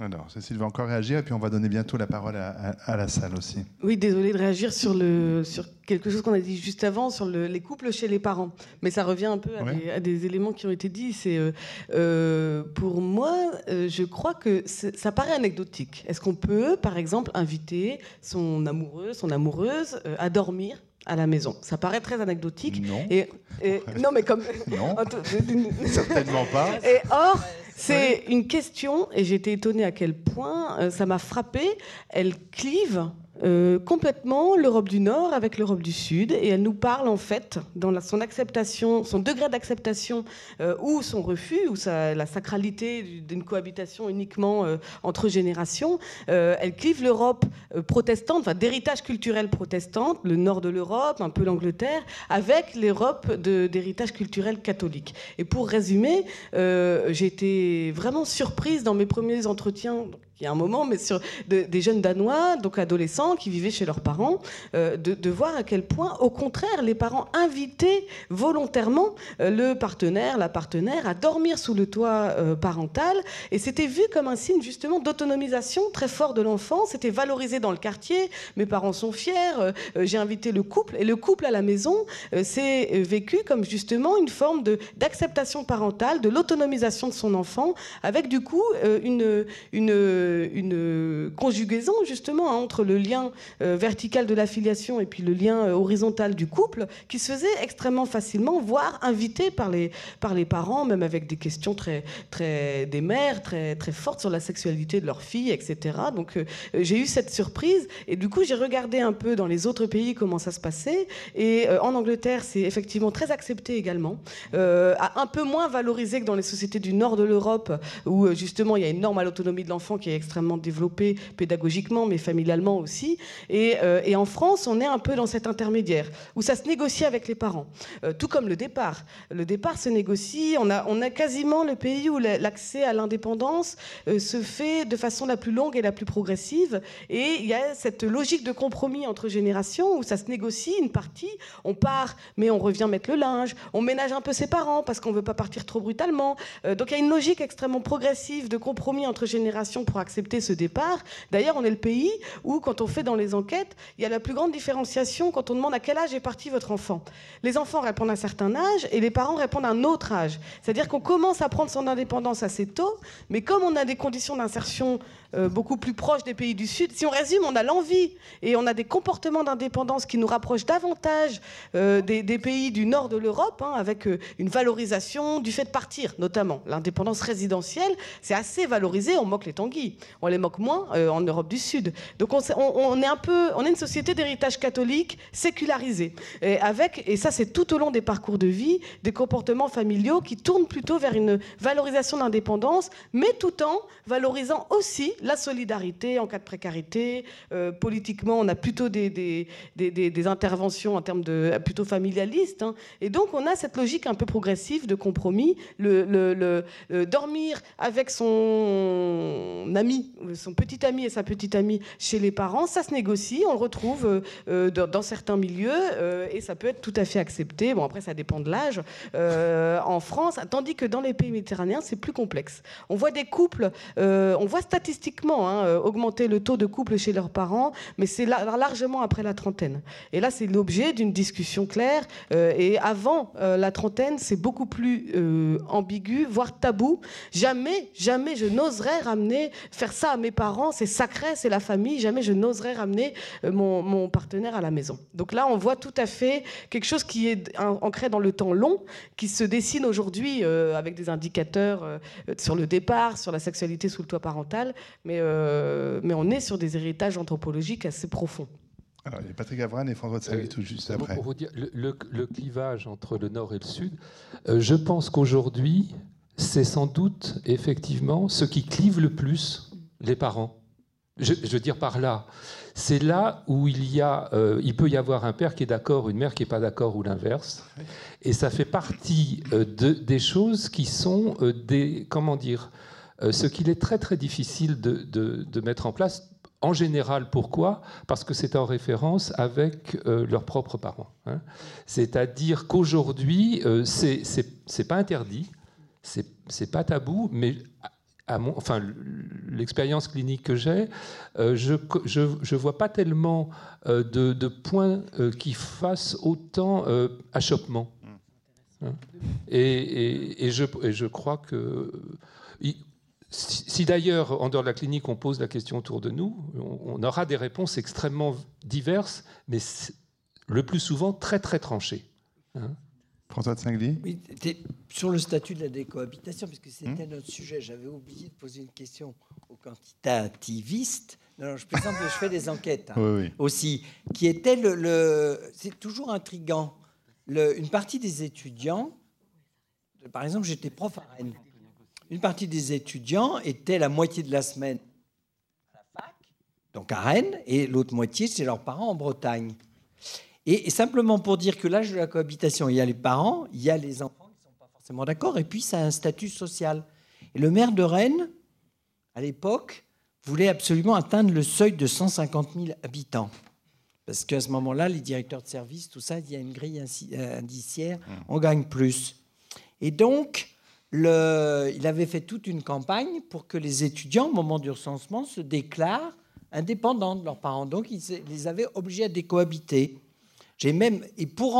Alors, Cécile va encore réagir et puis on va donner bientôt la parole à, à- à la salle aussi. Oui, désolé de réagir sur, le, sur quelque chose qu'on a dit juste avant, sur le- les couples chez les parents. Mais ça revient un peu à, Ouais. des, à des éléments qui ont été dits. C'est euh, euh, Pour moi, euh, je crois que ça paraît anecdotique. Est-ce qu'on peut, par exemple, inviter son amoureux, son amoureuse euh, à dormir à la maison Ça paraît très anecdotique. Non, Et, et- non, mais comme... non, certainement pas. et or, c'est une question, et été étonnée à quel point euh, ça m'a frappé. Elle clive euh, complètement l'Europe du Nord avec l'Europe du Sud, et elle nous parle en fait dans son acceptation, son degré d'acceptation euh, ou son refus ou la sacralité du- d'une cohabitation uniquement euh, entre générations. Elle clive l'Europe protestante, enfin d'héritage culturel protestante, le nord de l'Europe, un peu l'Angleterre, avec l'Europe d'héritage culturel catholique. Et pour résumer, j'ai été vraiment surprise dans mes premiers entretiens, il y a un moment, mais sur de- des jeunes Danois, donc adolescents, qui vivaient chez leurs parents, euh, de, voir à quel point, au contraire, les parents invitaient volontairement euh, le partenaire, la partenaire, à dormir sous le toit euh, parental. Et c'était vu comme un signe justement d'autonomisation très fort de l'enfant. C'était valorisé dans le quartier. Mes parents sont fiers. J'ai invité le couple. Et le couple à la maison, c'est vécu comme justement une forme d'acceptation parentale, de l'autonomisation de son enfant, avec du coup une, une conjugaison justement hein, entre le lien euh, vertical de l'affiliation et puis le lien euh, horizontal du couple, qui se faisait extrêmement facilement, voire invité par les, par les parents, même avec des questions très, très des mères très, très fortes sur la sexualité de leur fille, etc. Donc euh, j'ai eu cette surprise et du coup j'ai regardé un peu dans les autres pays comment ça se passait et euh, en Angleterre c'est effectivement très accepté également, euh, un peu moins valorisé que dans les sociétés du nord de l'Europe où euh, justement il y a une norme à l'autonomie de l'enfant qui est extrêmement développé pédagogiquement, mais familialement aussi. Et, euh, et, en France, on est un peu dans cet intermédiaire où ça se négocie avec les parents, euh, tout comme le départ. Le départ se négocie. On a, on a quasiment le pays où l'accès à l'indépendance euh, se fait de façon la plus longue et la plus progressive. Et il y a cette logique de compromis entre générations où ça se négocie une partie. On part, mais on revient mettre le linge. On ménage un peu ses parents parce qu'on veut pas partir trop brutalement. donc il y a une logique extrêmement progressive de compromis entre générations pour accepter ce départ. D'ailleurs, on est le pays où, quand on fait dans les enquêtes, il y a la plus grande différenciation quand on demande à quel âge est parti votre enfant. Les enfants répondent à un certain âge et les parents répondent à un autre âge. C'est-à-dire qu'on commence à prendre son indépendance assez tôt, mais comme on a des conditions d'insertion euh, beaucoup plus proches des pays du Sud. Si on résume, on a l'envie et on a des comportements d'indépendance qui nous rapprochent davantage euh, des, pays du nord de l'Europe, hein, avec euh, une valorisation du fait de partir, notamment. L'indépendance résidentielle, c'est assez valorisé. On moque les tanguis. On les moque moins en Europe du Sud. Donc on, est un peu, on est une société d'héritage catholique sécularisée, avec, et ça c'est tout au long des parcours de vie, des comportements familiaux qui tournent plutôt vers une valorisation d'indépendance, mais tout en valorisant aussi la solidarité en cas de précarité. Euh, politiquement, on a plutôt des, interventions en termes de plutôt familialistes. Hein. Et donc, on a cette logique un peu progressive de compromis. Le, dormir avec son ami, son petit ami et sa petite amie chez les parents, ça se négocie. On le retrouve euh, euh, dans, certains milieux et ça peut être tout à fait accepté. Bon, après, ça dépend de l'âge. en France, tandis que dans les pays méditerranéens, c'est plus complexe. On voit des couples, on voit statistiquement Hein, euh, augmenter le taux de couple chez leurs parents, mais c'est largement après la trentaine. Et là, c'est l'objet d'une discussion claire. Euh, et avant euh, la trentaine, c'est beaucoup plus ambigu, voire tabou. Jamais, jamais je n'oserais ramener, faire ça à mes parents, c'est sacré, c'est la famille, jamais je n'oserais ramener mon, mon, partenaire à la maison. Donc là, on voit tout à fait quelque chose qui est ancré dans le temps long, qui se dessine aujourd'hui avec des indicateurs sur le départ, sur la sexualité sous le toit parental, mais, euh, mais on est sur des héritages anthropologiques assez profonds. Alors, il y a Patrick Avran et François de tout juste après. Pour vous dire, le, clivage entre le nord et le sud, euh, je pense qu'aujourd'hui, c'est sans doute effectivement ce qui clive le plus les parents. Je, veux dire par là, c'est là où il y a, euh, il peut y avoir un père qui est d'accord, une mère qui n'est pas d'accord ou l'inverse, et ça fait partie de, des choses qui sont des, comment dire, euh, ce qu'il est très très difficile de, mettre en place. En général, pourquoi? Parce que c'est en référence avec euh, leurs propres parents. Hein. C'est-à-dire qu'aujourd'hui, euh, c'est pas interdit, c'est pas tabou, mais à mon, enfin, l'expérience clinique que j'ai, je ne vois pas tellement de, points qui fassent autant achoppement. Hein. et, et, je, et, je, crois que si d'ailleurs, en dehors de la clinique, on pose la question autour de nous, on aura des réponses extrêmement diverses, mais le plus souvent très très tranchées. Hein. François de Singly? Oui, Sur le statut de la décohabitation, puisque c'était hmm. notre sujet, j'avais oublié de poser une question aux quantitativistes. Non, je plaisante, je fais des enquêtes hein, aussi, qui était le. c'est toujours intriguant. une partie des étudiants, par exemple, j'étais prof à Rennes une partie des étudiants étaient la moitié de la semaine à la fac, donc à Rennes, et l'autre moitié chez leurs parents en Bretagne. Et, simplement pour dire que l'âge de la cohabitation, il y a les parents, il y a les enfants qui ne sont pas forcément d'accord, et puis ça a un statut social. Et le maire de Rennes, à l'époque, voulait absolument atteindre le seuil de 150 000 habitants. Parce qu'à ce moment-là, les directeurs de service, tout ça, il y a une grille euh, indiciaire, mmh. on gagne plus. Et donc, il avait fait toute une campagne pour que les étudiants, au moment du recensement, se déclarent indépendants de leurs parents. Donc, ils les avaient obligés à décohabiter. J'ai même, et pour,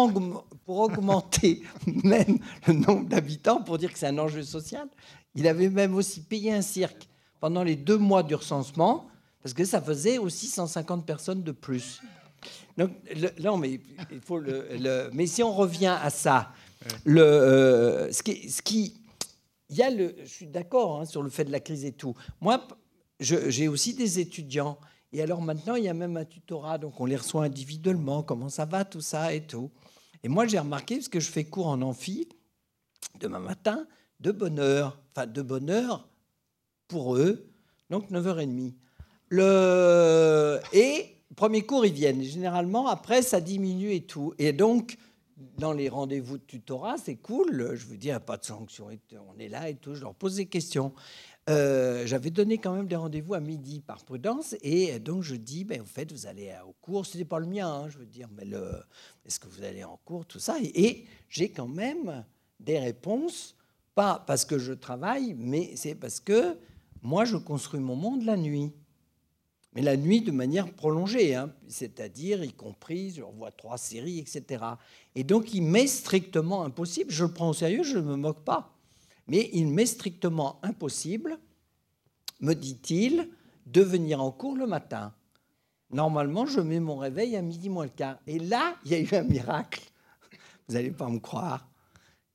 augmenter même le nombre d'habitants, pour dire que c'est un enjeu social, il avait même aussi payé un cirque pendant les deux mois du recensement, parce que ça faisait aussi 150 personnes de plus. Donc, non, mais il faut le, Mais si on revient à ça, le, euh, ce, qui, ce qui il y a le, je suis d'accord hein, sur le fait de la crise et tout. Moi, j'ai aussi des étudiants. Et alors maintenant, il y a même un tutorat, donc on les reçoit individuellement, comment ça va, tout ça et tout. Et moi, j'ai remarqué, parce que je fais cours en amphi, demain matin, de bonheur, enfin de bonheur pour eux, Donc 9h30. Le... Et premier cours, ils viennent. Généralement, après, ça diminue et tout. Et donc, dans les rendez-vous de tutorat, c'est cool. Je veux dire, pas de sanction. On est là et tout. Je leur pose des questions. Euh, j'avais donné quand même des rendez-vous à midi par prudence. Et donc, je dis, ben, en fait, vous allez au cours. Ce n'est pas le mien, hein, je veux dire, mais est-ce que vous allez en cours, tout ça? Et, j'ai quand même des réponses, pas parce que je travaille, mais c'est parce que moi, je construis mon monde la nuit. Mais la nuit de manière prolongée, hein, c'est-à-dire y compris, je revois trois séries, etc. Et donc, il m'est strictement impossible, je le prends au sérieux, je ne me moque pas, mais il m'est strictement impossible, me dit-il, de venir en cours le matin. Normalement, je mets mon réveil à midi moins le quart. Et là, il y a eu un miracle. Vous n'allez pas me croire.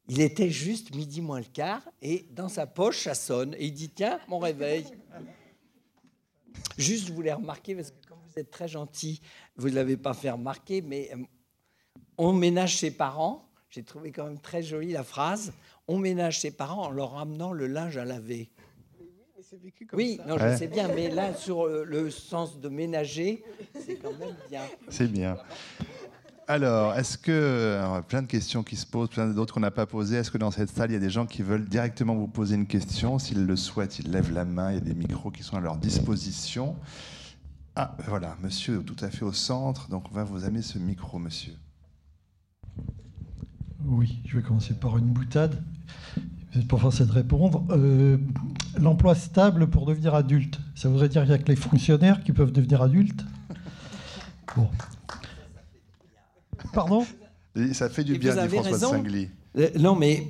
Il était juste midi moins le quart et dans sa poche, ça sonne. Et il dit Tiens, mon réveil. Juste, je voulais remarquer, parce que comme vous êtes très gentil, vous ne l'avez pas fait remarquer, mais euh, on ménage ses parents. J'ai trouvé quand même très jolie la phrase. On ménage ses parents en leur ramenant le linge à laver. Oui, non, je sais bien, mais là, sur le sens de ménager, c'est quand même bien. C'est bien. Alors, est-ce que, plein de questions qui se posent, plein d'autres qu'on n'a pas posées, est-ce que dans cette salle, il y a des gens qui veulent directement vous poser une question? S'ils le souhaitent, ils lèvent la main, il y a des micros qui sont à leur disposition. Ah, voilà, monsieur tout à fait au centre, donc on va vous amener ce micro, monsieur. Oui, je vais commencer par une boutade. Vous êtes pas forcé de répondre. Euh, l'emploi stable pour devenir adulte, ça voudrait dire qu'il n'y a que les fonctionnaires qui peuvent devenir adultes? Pardon Ça fait du bien, dit François Singly. Euh, non, mais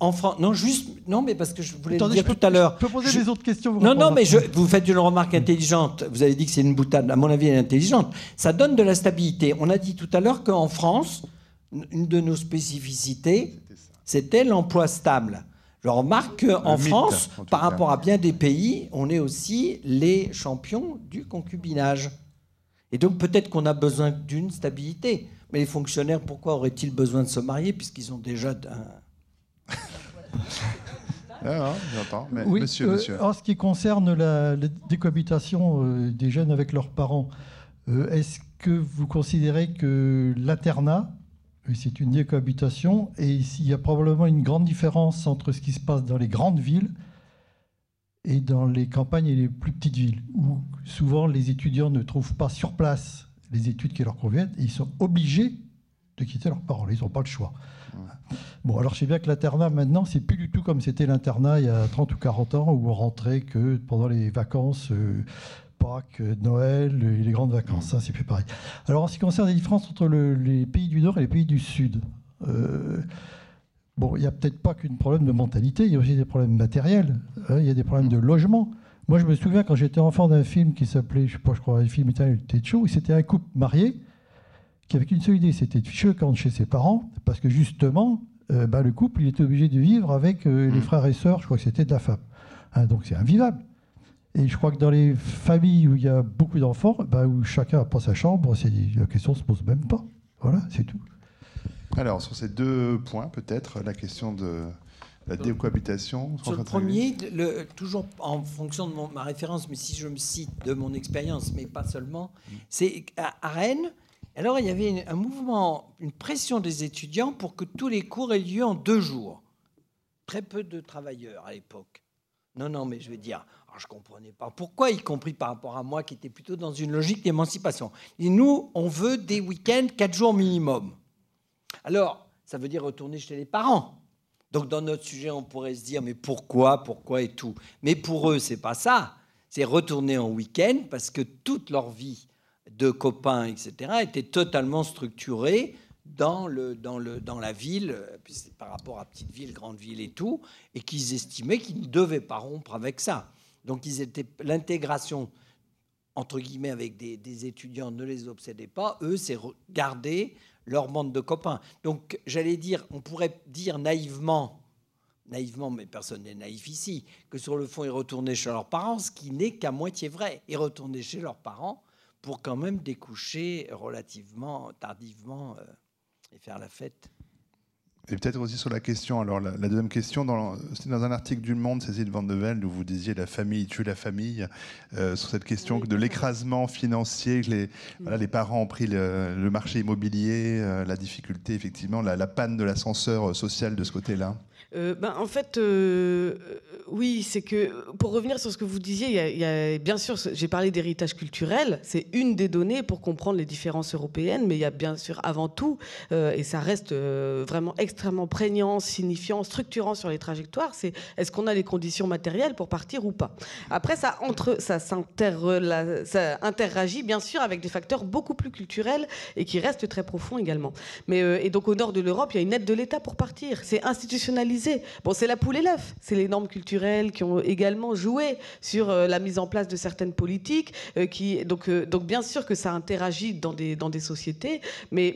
en France, non, juste, non, mais parce que je voulais le dire tout à l'heure. Je peux poser des autres questions. Vous non, non, mais je, vous faites une remarque intelligente. Vous avez dit que c'est une boutade. À mon avis, elle est intelligente. Ça donne de la stabilité. On a dit tout à l'heure qu'en France, une de nos spécificités, c'était l'emploi stable. Je remarque qu'en France, par rapport à bien des pays, on est aussi les champions du concubinage. Et donc peut-être qu'on a besoin d'une stabilité. Mais les fonctionnaires, pourquoi auraient-ils besoin de se marier puisqu'ils ont déjà un... Ah, j'entends. oui, monsieur, monsieur. Euh, en ce qui concerne la, décohabitation euh, des jeunes avec leurs parents, euh, est-ce que vous considérez que l'internat c'est une décohabitation et il y a probablement une grande différence entre ce qui se passe dans les grandes villes et dans les campagnes et les plus petites villes, où souvent les étudiants ne trouvent pas sur place les études qui leur conviennent et ils sont obligés de quitter leurs parents. Ils n'ont pas le choix. Bon, alors je sais bien que l'internat maintenant, c'est plus du tout comme c'était l'internat il y a 30 ou 40 ans, où on rentrait que pendant les vacances, euh, Pâques, Noël et les grandes vacances. Ça, c'est plus pareil. Alors en ce qui concerne les différences entre les pays du Nord et les pays du Sud, euh, bon, il n'y a peut-être pas qu'un problème de mentalité, il y a aussi des problèmes matériels, hein, il y a des problèmes de logement. Moi, je me souviens quand j'étais enfant d'un film qui s'appelait, je sais pas, je crois, le film italien chaud, où c'était un couple marié qui avait une seule idée, c'était de quand chez ses parents, parce que justement, euh, bah, le couple, il était obligé de vivre avec euh, les mmh. frères et sœurs, je crois que c'était de la femme. Hein, donc c'est invivable. Et je crois que dans les familles où il y a beaucoup d'enfants, bah, où chacun n'a pas sa chambre, la question ne se pose même pas. Voilà, c'est tout. Alors, sur ces deux points, peut-être, la question de la décohabitation. Sur le premier, le, toujours en fonction de ma référence, mais si je me cite de mon expérience, mais pas seulement, c'est à, Rennes, alors il y avait un mouvement, une pression des étudiants pour que tous les cours aient lieu en deux jours. Très peu de travailleurs à l'époque. Non, non, mais je veux dire, je ne comprenais pas pourquoi, y compris par rapport à moi qui était plutôt dans une logique d'émancipation. Et nous, on veut des week-ends, quatre jours minimum. Alors, ça veut dire retourner chez les parents. Donc dans notre sujet, on pourrait se dire mais pourquoi, pourquoi et tout? Mais pour eux, c'est pas ça. C'est retourner en week-end parce que toute leur vie de copains, etc., était totalement structurée dans, le, dans, le, dans la ville, par rapport à petite ville, grande ville et tout, et qu'ils estimaient qu'ils ne devaient pas rompre avec ça. Donc ils étaient l'intégration entre guillemets avec des, des, étudiants ne les obsédait pas. Eux, c'est garder leur bande de copains. Donc, j'allais dire, on pourrait dire naïvement, naïvement, mais personne n'est naïf ici, que sur le fond, ils retournaient chez leurs parents, ce qui n'est qu'à moitié vrai. Ils retournaient chez leurs parents pour quand même découcher relativement tardivement euh, et faire la fête. Et peut-être aussi sur la question, alors la, deuxième question, c'est dans un article du Monde, Cécile Van de Velde, où vous disiez la famille tue la famille, euh, sur cette question de l'écrasement financier, que les, voilà, les parents ont pris le, marché immobilier, euh, la difficulté, effectivement, la, la panne de l'ascenseur social de ce côté-là. Euh, ben, en fait, euh, oui, c'est que pour revenir sur ce que vous disiez, y a, bien sûr, j'ai parlé d'héritage culturel, c'est une des données pour comprendre les différences européennes, mais il y a bien sûr avant tout, euh, et ça reste vraiment extrêmement prégnant, signifiant, structurant sur les trajectoires, c'est est-ce qu'on a les conditions matérielles pour partir ou pas. Après, ça, entre, ça, ça interagit bien sûr avec des facteurs beaucoup plus culturels et qui restent très profonds également. Mais, et donc au nord de l'Europe, il y a une aide de l'État pour partir, c'est institutionnalisé Bon, c'est la poule et l'œuf. C'est les normes culturelles qui ont également joué sur euh, la mise en place de certaines politiques. Euh, euh, donc, bien sûr que ça interagit dans des, sociétés, mais,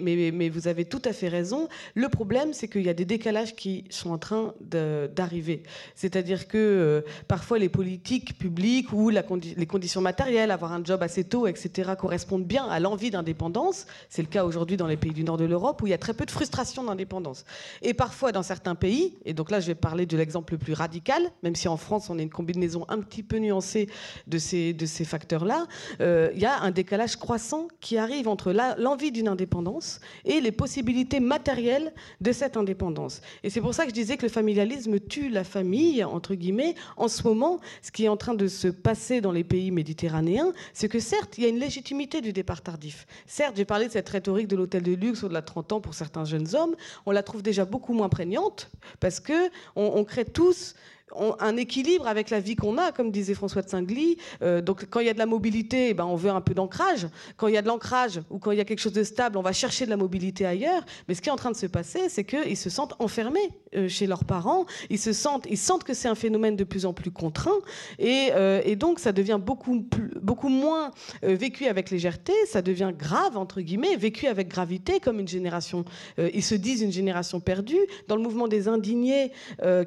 vous avez tout à fait raison. Le problème, c'est qu'il y a des décalages qui sont en train d'arriver. C'est-à-dire que parfois les politiques publiques ou les conditions matérielles, avoir un job assez tôt, etc., correspondent bien à l'envie d'indépendance. C'est le cas aujourd'hui dans les pays du nord de l'Europe où il y a très peu de frustration d'indépendance. Et parfois, dans certains pays, et donc là, je vais parler de l'exemple le plus radical, même si en France, on a une combinaison un petit peu nuancée de ces, de ces facteurs-là. Euh, il y a un décalage croissant qui arrive entre l'envie d'une indépendance et les possibilités matérielles de cette indépendance. Et c'est pour ça que je disais que le familialisme tue la famille, entre guillemets. En ce moment, ce qui est en train de se passer dans les pays méditerranéens, c'est que certes, il y a une légitimité du départ tardif. Certes, j'ai parlé de cette rhétorique de l'hôtel de luxe au-delà de 30 ans pour certains jeunes hommes. On la trouve déjà beaucoup moins prégnante parce que que on, crée tous un équilibre avec la vie qu'on a, comme disait François de Singly. Euh, donc, quand il y a de la mobilité, eh ben, on veut un peu d'ancrage. Quand il y a de l'ancrage ou quand il y a quelque chose de stable, on va chercher de la mobilité ailleurs. Mais ce qui est en train de se passer, c'est qu'ils se sentent enfermés euh, chez leurs parents. Ils se sentent, ils sentent que c'est un phénomène de plus en plus contraint, et, euh, et donc ça devient beaucoup beaucoup moins vécu avec légèreté. Ça devient grave entre guillemets, vécu avec gravité, comme une génération. ils se disent une génération perdue. Dans le mouvement des indignés,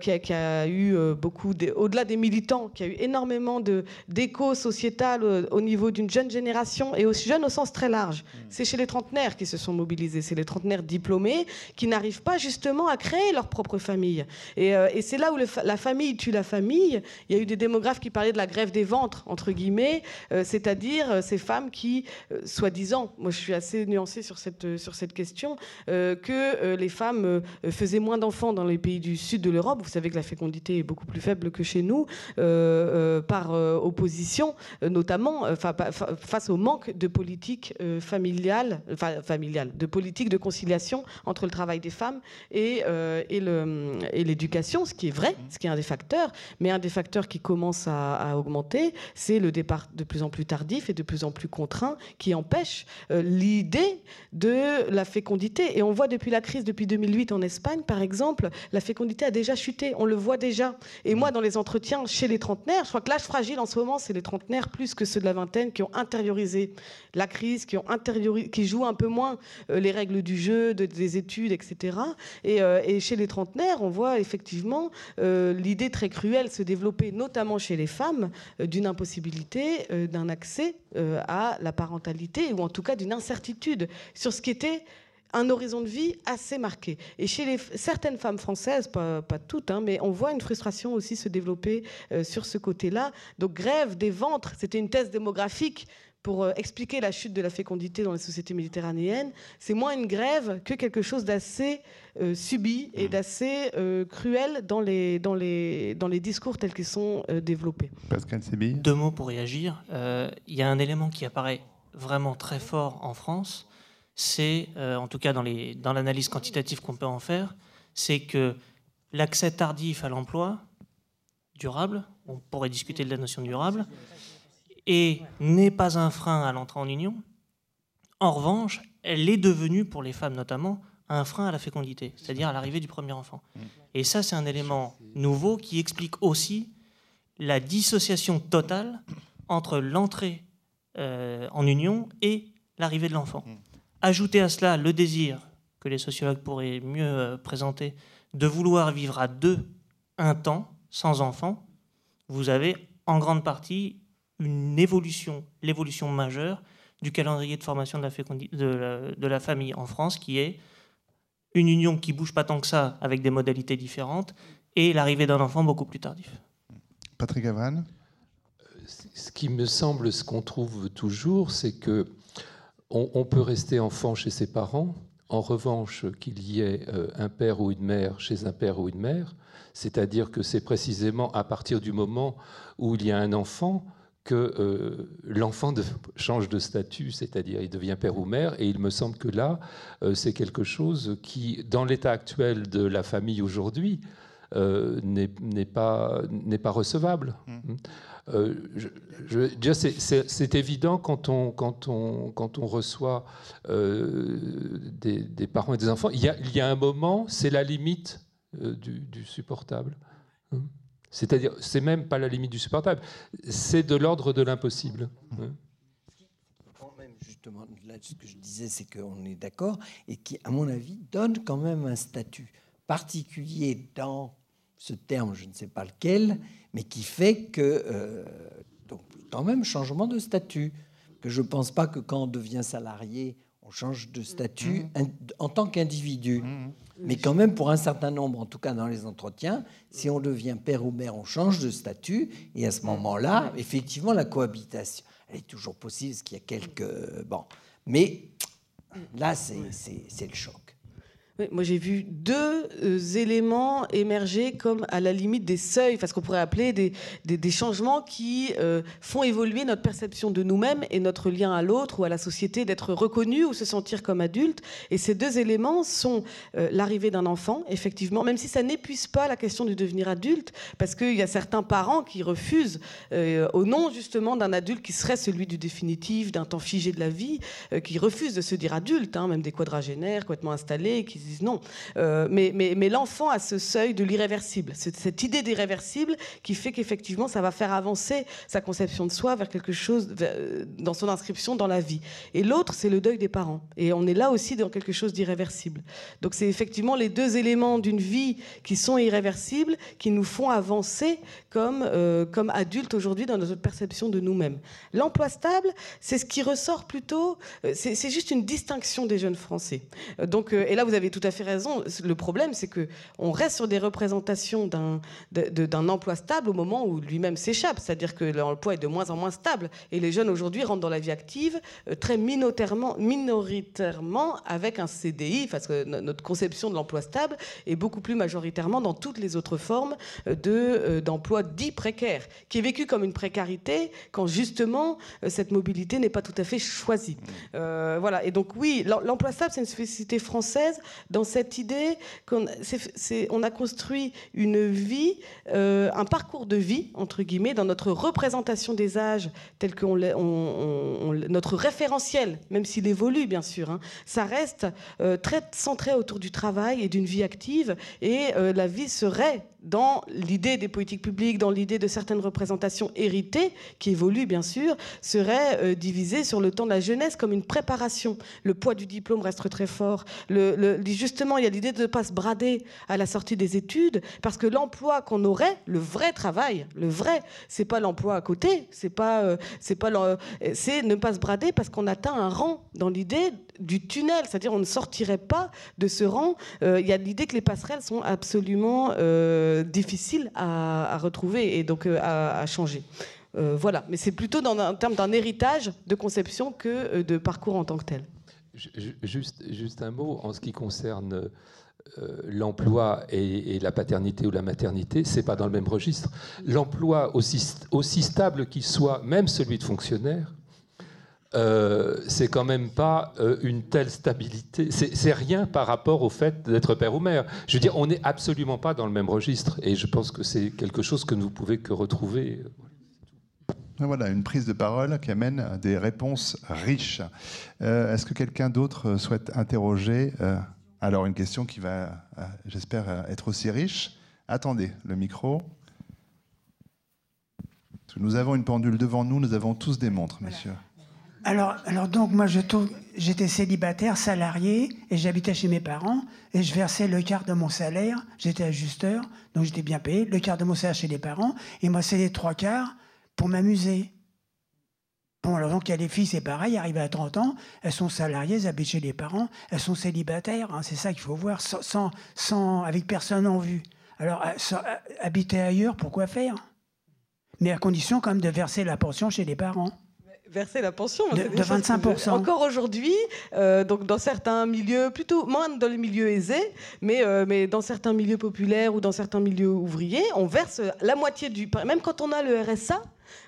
qui, a, eu beaucoup, au-delà des militants, qui a eu énormément d'écho sociétal au, niveau d'une jeune génération et aussi jeune au sens très large. Mm. C'est chez les trentenaires qui se sont mobilisés, c'est les trentenaires diplômés qui n'arrivent pas justement à créer leur propre famille. Et, euh, c'est là où la famille tue la famille. Il y a eu des démographes qui parlaient de la grève des ventres, entre guillemets, euh, c'est-à-dire euh, ces femmes qui, soi-disant, moi je suis assez nuancée sur cette, sur cette question, que les femmes faisaient moins d'enfants dans les pays du sud de l'Europe. Vous savez que la fécondité est beaucoup plus faible que chez nous, euh, euh, par euh, opposition, notamment face au manque de politique familiale, de politique de conciliation entre le travail des femmes et, et l'éducation, ce qui est vrai, ce qui est un des facteurs, mais un des facteurs qui commence à, à augmenter, c'est le départ de plus en plus tardif et de plus en plus contraint qui empêche l'idée de la fécondité. Et on voit depuis la crise, depuis 2008 en Espagne, par exemple, la fécondité a déjà chuté. On le voit déjà. Et moi, dans les entretiens chez les trentenaires, je crois que l'âge fragile en ce moment, c'est les trentenaires plus que ceux de la vingtaine qui ont intériorisé la crise, qui, ont qui jouent un peu moins euh, les règles du jeu, des études, etc. Euh, et, chez les trentenaires, on voit effectivement euh, l'idée très cruelle se développer, notamment chez les femmes, d'une impossibilité d'un accès à la parentalité, ou en tout cas d'une incertitude sur ce qui était un horizon de vie assez marqué. Et chez les, certaines femmes françaises, pas, toutes, hein, mais on voit une frustration aussi se développer euh, sur ce côté-là. Donc grève des ventres, c'était une thèse démographique pour euh, expliquer la chute de la fécondité dans les sociétés méditerranéennes. C'est moins une grève que quelque chose d'assez euh, subi et mmh. d'assez cruel dans les, dans, les, dans les discours tels qu'ils sont développés. Pascal Sébi Deux mots pour réagir. Il y a un élément qui apparaît vraiment très fort en France, c'est, euh, en tout cas dans, l'analyse quantitative qu'on peut en faire, c'est que l'accès tardif à l'emploi durable, on pourrait discuter de la notion durable, et n'est pas un frein à l'entrée en union. En revanche, elle est devenue, pour les femmes notamment, un frein à la fécondité, c'est-à-dire à, l'arrivée du premier enfant. Et ça, c'est un élément nouveau qui explique aussi la dissociation totale entre l'entrée euh, en union et l'arrivée de l'enfant. Ajouter à cela le désir, que les sociologues pourraient mieux euh, présenter, de vouloir vivre à deux un temps sans enfant, vous avez en grande partie une évolution, l'évolution majeure du calendrier de formation de la, de la, famille en France, qui est une union qui bouge pas tant que ça, avec des modalités différentes, et l'arrivée d'un enfant beaucoup plus tardif. Patrick Avran Ce qui me semble, ce qu'on trouve toujours, c'est que on, peut rester enfant chez ses parents. En revanche, qu'il y ait euh, un père ou une mère chez un père ou une mère, c'est-à-dire que c'est précisément à partir du moment où il y a un enfant que euh, l'enfant change de statut, c'est-à-dire il devient père ou mère, et il me semble que là, euh, c'est quelque chose qui, dans l'état actuel de la famille aujourd'hui, n'est pas, pas recevable. Mmh. c'est évident quand on, quand on, quand on reçoit des, des, parents et des enfants, il y a, il y a un moment, c'est la limite du, du, supportable. Mmh. C'est-à-dire, c'est même pas la limite du supportable, c'est de l'ordre de l'impossible. Justement, là, ce que je disais, c'est qu'on est d'accord et qui, à mon avis, donne quand même un statut particulier dans ce terme, je ne sais pas lequel, mais qui fait que, euh, donc, quand même, changement de statut. Que je ne pense pas que quand on devient salarié, on change de statut mmh. en tant qu'individu. Mmh. Mais quand même, pour un certain nombre, en tout cas dans les entretiens, si on devient père ou mère, on change de statut. Et à ce moment-là, effectivement, la cohabitation, elle est toujours possible, parce qu'il y a quelques... Bon. Mais là, c'est le choc moi, j'ai vu deux euh, éléments émerger comme à la limite des seuils, enfin, ce qu'on pourrait appeler des, des, changements qui euh, font évoluer notre perception de nous-mêmes et notre lien à l'autre ou à la société, d'être reconnu ou se sentir comme adulte. Et ces deux éléments sont euh, l'arrivée d'un enfant, effectivement, même si ça n'épuise pas la question du devenir adulte, parce qu'il y a certains parents qui refusent, au nom justement d'un adulte qui serait celui du définitif, d'un temps figé de la vie, qui refusent de se dire adulte, hein, même des quadragénaires complètement installés, qui non. Euh, mais, l'enfant a ce seuil de l'irréversible, cette idée d'irréversible qui fait qu'effectivement, ça va faire avancer sa conception de soi vers quelque chose, dans son inscription dans la vie. Et l'autre, c'est le deuil des parents. Et on est là aussi dans quelque chose d'irréversible. Donc c'est effectivement les deux éléments d'une vie qui sont irréversibles, qui nous font avancer comme, euh, adultes aujourd'hui dans notre perception de nous-mêmes. L'emploi stable, c'est ce qui ressort plutôt, euh, c'est juste une distinction des jeunes Français. Donc, et là, vous avez tout à fait raison. Le problème, c'est que on reste sur des représentations d'un emploi stable au moment où lui-même s'échappe. C'est-à-dire que l'emploi est de moins en moins stable. Et les jeunes aujourd'hui rentrent dans la vie active euh, très minoritairement, minoritairement avec un CDI, parce que notre conception de l'emploi stable est beaucoup plus majoritairement dans toutes les autres formes euh, euh, d'emploi dit précaire, qui est vécu comme une précarité quand justement cette mobilité n'est pas tout à fait choisie. voilà. Et donc oui, l'emploi stable, c'est une spécificité française dans cette idée qu'on on a construit une vie, euh, un parcours de vie, entre guillemets, dans notre représentation des âges, tel que notre référentiel, même s'il évolue, bien sûr, hein, ça reste euh, très centré autour du travail et d'une vie active, et euh, la vie serait dans l'idée des politiques publiques, dans l'idée de certaines représentations héritées, qui évoluent bien sûr, serait euh, divisée sur le temps de la jeunesse comme une préparation. Le poids du diplôme reste très fort. Justement, il y a l'idée de ne pas se brader à la sortie des études, parce que l'emploi qu'on aurait, le vrai travail, le vrai, c'est pas l'emploi à côté, c'est pas, euh, c'est pas, c'est ne pas se brader parce qu'on atteint un rang dans l'idée du tunnel, c'est-à-dire on ne sortirait pas de ce rang. Euh, il y a l'idée que les passerelles sont absolument euh, difficiles à, retrouver et donc euh, à, changer. voilà, mais c'est plutôt dans en termes d'un héritage de conception que de parcours en tant que tel. Juste, un mot en ce qui concerne l'emploi et, la paternité ou la maternité, c'est pas dans le même registre. L'emploi, aussi stable qu'il soit, même celui de fonctionnaire, euh, c'est quand même pas euh, une telle stabilité. C'est rien par rapport au fait d'être père ou mère. Je veux dire, on n'est absolument pas dans le même registre. Et je pense que c'est quelque chose que vous pouvez que retrouver. Voilà, une prise de parole qui amène des réponses riches. Euh, est-ce que quelqu'un d'autre souhaite interroger Alors, une question qui va, j'espère, être aussi riche? Attendez, le micro. Nous avons une pendule devant nous, nous avons tous des montres, monsieur. Alors, donc, moi, j'étais célibataire, salarié, et j'habitais chez mes parents, et je versais le quart de mon salaire. J'étais ajusteur, donc j'étais bien payé. Le quart de mon salaire chez les parents, et moi, c'est les trois quarts pour m'amuser. Bon, alors donc il y a les filles, c'est pareil, arrivées à 30 ans, elles sont salariées, elles habitent chez les parents, elles sont célibataires, hein, c'est ça qu'il faut voir, sans, sans, avec personne en vue. Alors, sans- euh, habiter ailleurs, pourquoi faire? Mais à condition quand même de verser la pension chez les parents. Verser la pension. De- de choses que 25%. je- Encore aujourd'hui, euh, donc dans certains milieux, plutôt moins dans les milieux aisés, mais, euh, mais dans certains milieux populaires ou dans certains milieux ouvriers, on verse la moitié du. Même quand on a le RSA.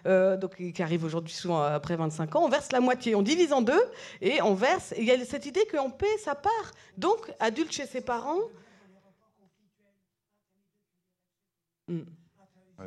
euh, donc, qui arrive aujourd'hui souvent après 25 ans, on verse la moitié, on divise en deux et on verse. Il y a cette idée qu'on paie sa part. Donc, adulte chez ses parents. Hmm.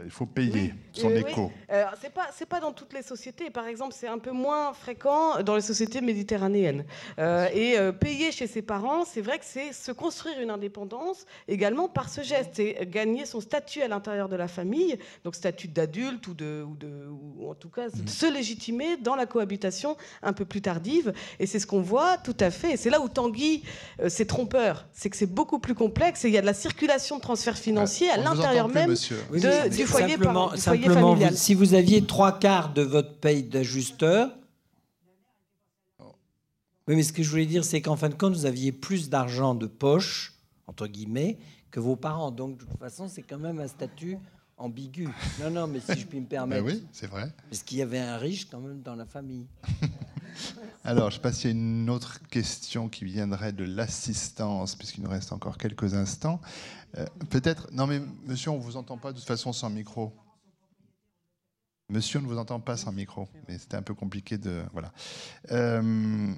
Il faut payer son Euh, oui. écho. Euh, c'est pas c'est pas dans toutes les sociétés. Par exemple, c'est un peu moins fréquent dans les sociétés méditerranéennes. Euh, et euh, payer chez ses parents, c'est vrai que c'est se construire une indépendance également par ce geste, c'est gagner son statut à l'intérieur de la famille, donc statut d'adulte ou de ou de ou en tout cas se légitimer dans la cohabitation un peu plus tardive. Et c'est ce qu'on voit tout à fait. Et c'est là où Tanguy, euh, c'est trompeur, c'est que c'est beaucoup plus complexe et il y a de la circulation de transferts financiers à l'intérieur même monsieur. Oui, de- du foyer, simplement, par- du foyer simplement, familial. vous- si vous aviez trois quarts de votre paye d'ajusteur, oui, mais ce que je voulais dire, c'est qu'en fin de compte, vous aviez plus d'argent de poche, entre guillemets, que vos parents. Donc, de toute façon, c'est quand même un statut ambigu. Non, non, mais si je puis me Ben permettre. oui, c'est vrai. Parce qu'il y avait un riche quand même dans la famille. Alors, je passe à une autre question qui viendrait de l'assistance, puisqu'il nous reste encore quelques instants. Euh, Peut-être. Non, mais monsieur, on ne vous entend pas de toute façon sans micro. Monsieur ne vous entend pas sans micro. Mais c'était un peu compliqué de. Voilà. Euh,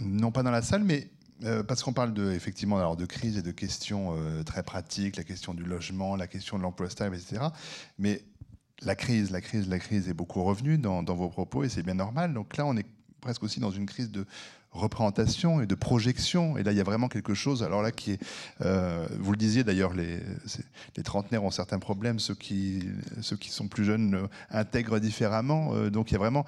non pas dans la salle, mais euh, parce qu'on parle de, effectivement alors, de crise et de questions très pratiques, la question du logement, la question de l'emploi stable, etc. Mais la crise, la crise, la crise est beaucoup revenue dans vos propos et c'est bien normal. Donc là, on est presque aussi dans une crise de représentation et de projection. Et là, il y a vraiment quelque chose. Alors là, qui est, euh, vous le disiez d'ailleurs, les, les trentenaires ont certains problèmes, ceux qui, ceux qui sont plus jeunes euh, intègrent différemment. Euh, donc il y a vraiment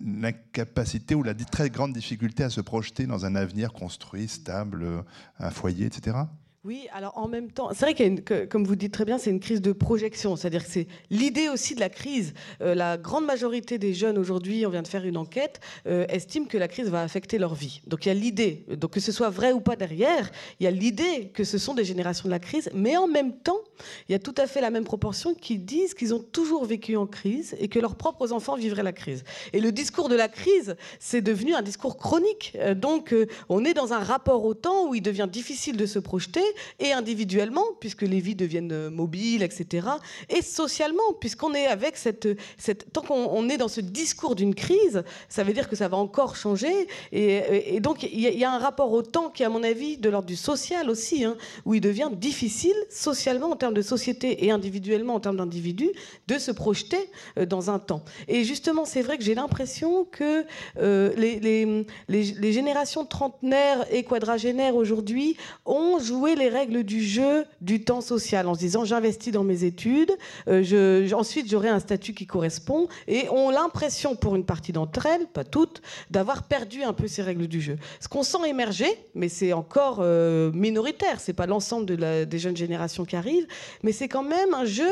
l'incapacité ou la très grande difficulté à se projeter dans un avenir construit, stable, un foyer, etc. Oui, alors en même temps, c'est vrai qu'il y a que- comme vous dites très bien, c'est une crise de projection. C'est-à-dire que c'est l'idée aussi de la crise. Euh, la grande majorité des jeunes aujourd'hui, on vient de faire une enquête, euh, estiment que la crise va affecter leur vie. Donc il y a l'idée, donc que ce soit vrai ou pas derrière, il y a l'idée que ce sont des générations de la crise, mais en même temps, il y a tout à fait la même proportion qui disent qu'ils ont toujours vécu en crise et que leurs propres enfants vivraient la crise. Et le discours de la crise, c'est devenu un discours chronique. Euh, donc euh, on est dans un rapport au temps où il devient difficile de se projeter, et individuellement, puisque les vies deviennent euh, mobiles, etc., et socialement, puisqu'on est avec cette... cette tant qu'on on est dans ce discours d'une crise, ça veut dire que ça va encore changer, et, donc il y, a- il y a un rapport au temps qui, à mon avis, de l'ordre du social aussi, hein, où il devient difficile socialement en termes de société et individuellement en termes d'individus de se projeter euh, dans un temps. Et justement, c'est vrai que j'ai l'impression que euh, les, les- les- les générations trentenaires et quadragénaires aujourd'hui ont joué les règles du jeu du temps social en se disant j'investis dans mes études, euh, je- ensuite j'aurai un statut qui correspond et ont l'impression pour une partie d'entre elles, pas toutes, d'avoir perdu un peu ces règles du jeu. Ce qu'on sent émerger, mais c'est encore euh, minoritaire, c'est pas l'ensemble des jeunes générations qui arrivent, mais c'est quand même un jeu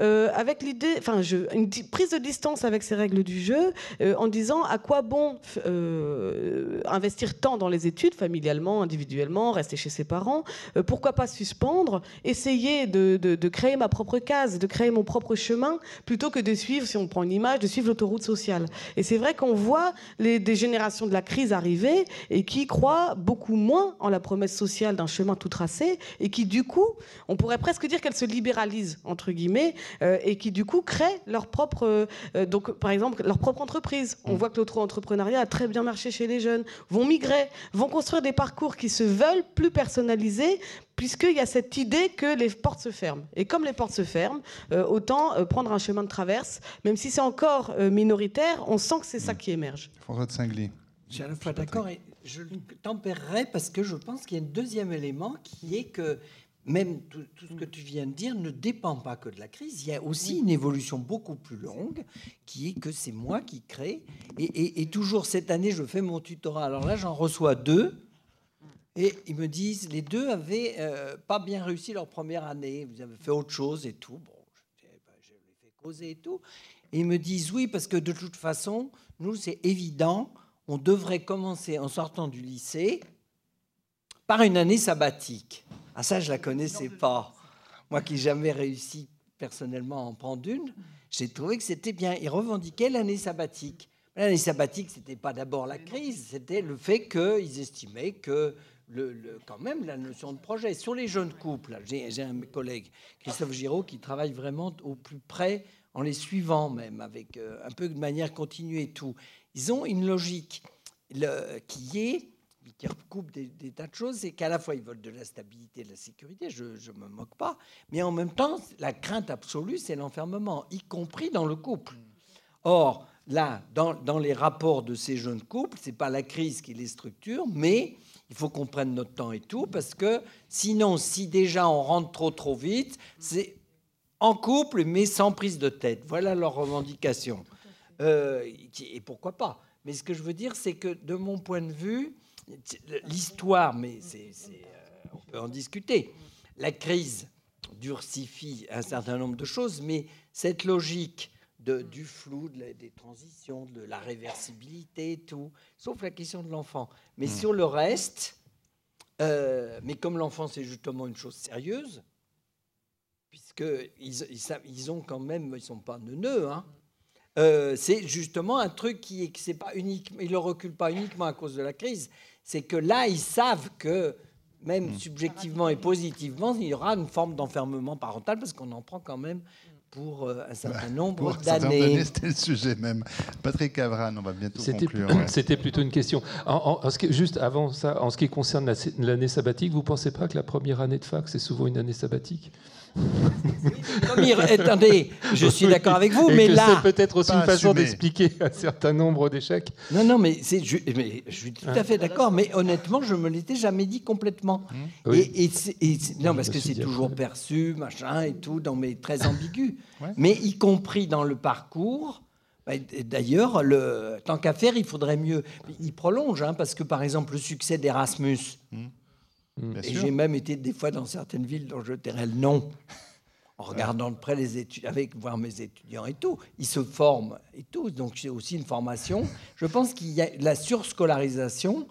euh, avec l'idée, enfin une prise de distance avec ces règles du jeu, euh, en disant à quoi bon investir tant dans les études, familialement, individuellement, rester chez ses parents, pourquoi pas suspendre, essayer de, de- de créer ma propre case, de créer mon propre chemin, plutôt que de suivre, si on prend une image, de suivre l'autoroute sociale. Et c'est vrai qu'on voit les, des générations de la crise arriver et qui croient beaucoup moins en la promesse sociale d'un chemin tout tracé et qui, du coup, on pourrait presque dire qu'elles se libéralisent, entre guillemets, euh, et qui, du coup, créent leur propre, euh, donc, par exemple, leur propre entreprise. On voit que l'auto-entrepreneuriat a très bien marché chez les jeunes, vont migrer, vont construire des parcours qui se veulent plus personnalisés, puisqu'il y a cette idée que les portes se ferment. Et comme les portes se ferment, euh, autant euh, prendre un chemin de traverse, même si c'est encore euh, minoritaire, on sent que c'est ça qui émerge. François de Singly. Je suis à la fois d'accord et je le tempérerai parce que je pense qu'il y a un deuxième élément qui est que même tout, tout ce que tu viens de dire ne dépend pas que de la crise. Il y a aussi une évolution beaucoup plus longue qui est que c'est moi qui crée. Et, et- et toujours cette année, je fais mon tutorat. Alors là, j'en reçois deux. Et ils me disent, les deux avaient euh, pas bien réussi leur première année. Vous avez fait autre chose et tout. Bon, je eh ben, je l'ai fait poser et tout. Et ils me disent oui, parce que de toute façon, nous, c'est évident, on devrait commencer en sortant du lycée par une année sabbatique. Ah ça, je la connaissais pas. Moi qui jamais réussi personnellement à en prendre une, j'ai trouvé que c'était bien. Ils revendiquaient l'année sabbatique. L'année sabbatique, c'était pas d'abord la crise, c'était le fait qu'ils estimaient que quand même la notion de projet. Sur les jeunes couples, j'ai un collègue, Christophe Giraud, qui travaille vraiment au plus près, en les suivant même, avec euh, un peu de manière continue et tout. Ils ont une logique qui est qui recoupe des, tas de choses, c'est qu'à la fois ils veulent de la stabilité, de la sécurité, je ne me moque pas, mais en même temps, la crainte absolue, c'est l'enfermement, y compris dans le couple. Or, là, dans, dans les rapports de ces jeunes couples, c'est pas la crise qui les structure, mais il faut qu'on prenne notre temps et tout, parce que sinon, si déjà on rentre trop trop vite, c'est en couple, mais sans prise de tête. Voilà leur revendication. Euh, et pourquoi pas Mais ce que je veux dire, c'est que de mon point de vue, l'histoire, mais c'est, euh, on peut en discuter. La crise durcifie un certain nombre de choses, mais cette logique de, du flou, des transitions, de la réversibilité, tout, sauf la question de l'enfant. Mais hmm. sur le reste, euh, mais comme l'enfant c'est justement une chose sérieuse, puisqu'ils ils, ils, ont quand même, ils sont pas neuneux, hein, euh, c'est justement un truc qui c'est pas unique, il ne recule pas uniquement à cause de la crise, c'est que là, ils savent que même hmm. subjectivement et positivement, il y aura une forme d'enfermement parental parce qu'on en prend quand même pour euh, un certain nombre d'années. C'était le sujet même. Patrick Cavran, on va bientôt conclure. C'était plutôt une question. En, ce juste avant ça, en ce qui concerne l'année sabbatique, vous ne pensez pas que la première année de fac, c'est souvent une année sabbatique? Attendez, je suis d'accord avec vous, mais là. C'est peut-être aussi une façon d'expliquer un certain nombre d'échecs. Non, non, mais, je, mais je suis tout à fait d'accord, mais honnêtement, je me l'étais jamais dit complètement. Et, non, parce que c'est toujours perçu, machin et tout, dans mes très ambigu. Mais y compris dans le parcours. Bah, d'ailleurs, tant qu'à faire, il faudrait mieux. Il prolonge, hein, parce que par exemple, le succès d'Erasmus, mmh. Mm. et j'ai même été des fois dans certaines villes dont je tairais le nom, en regardant de près les études, avec voir mes étudiants et tout. Ils se forment et tout. Donc c'est aussi une formation. Je pense qu'il y a la surscolarisation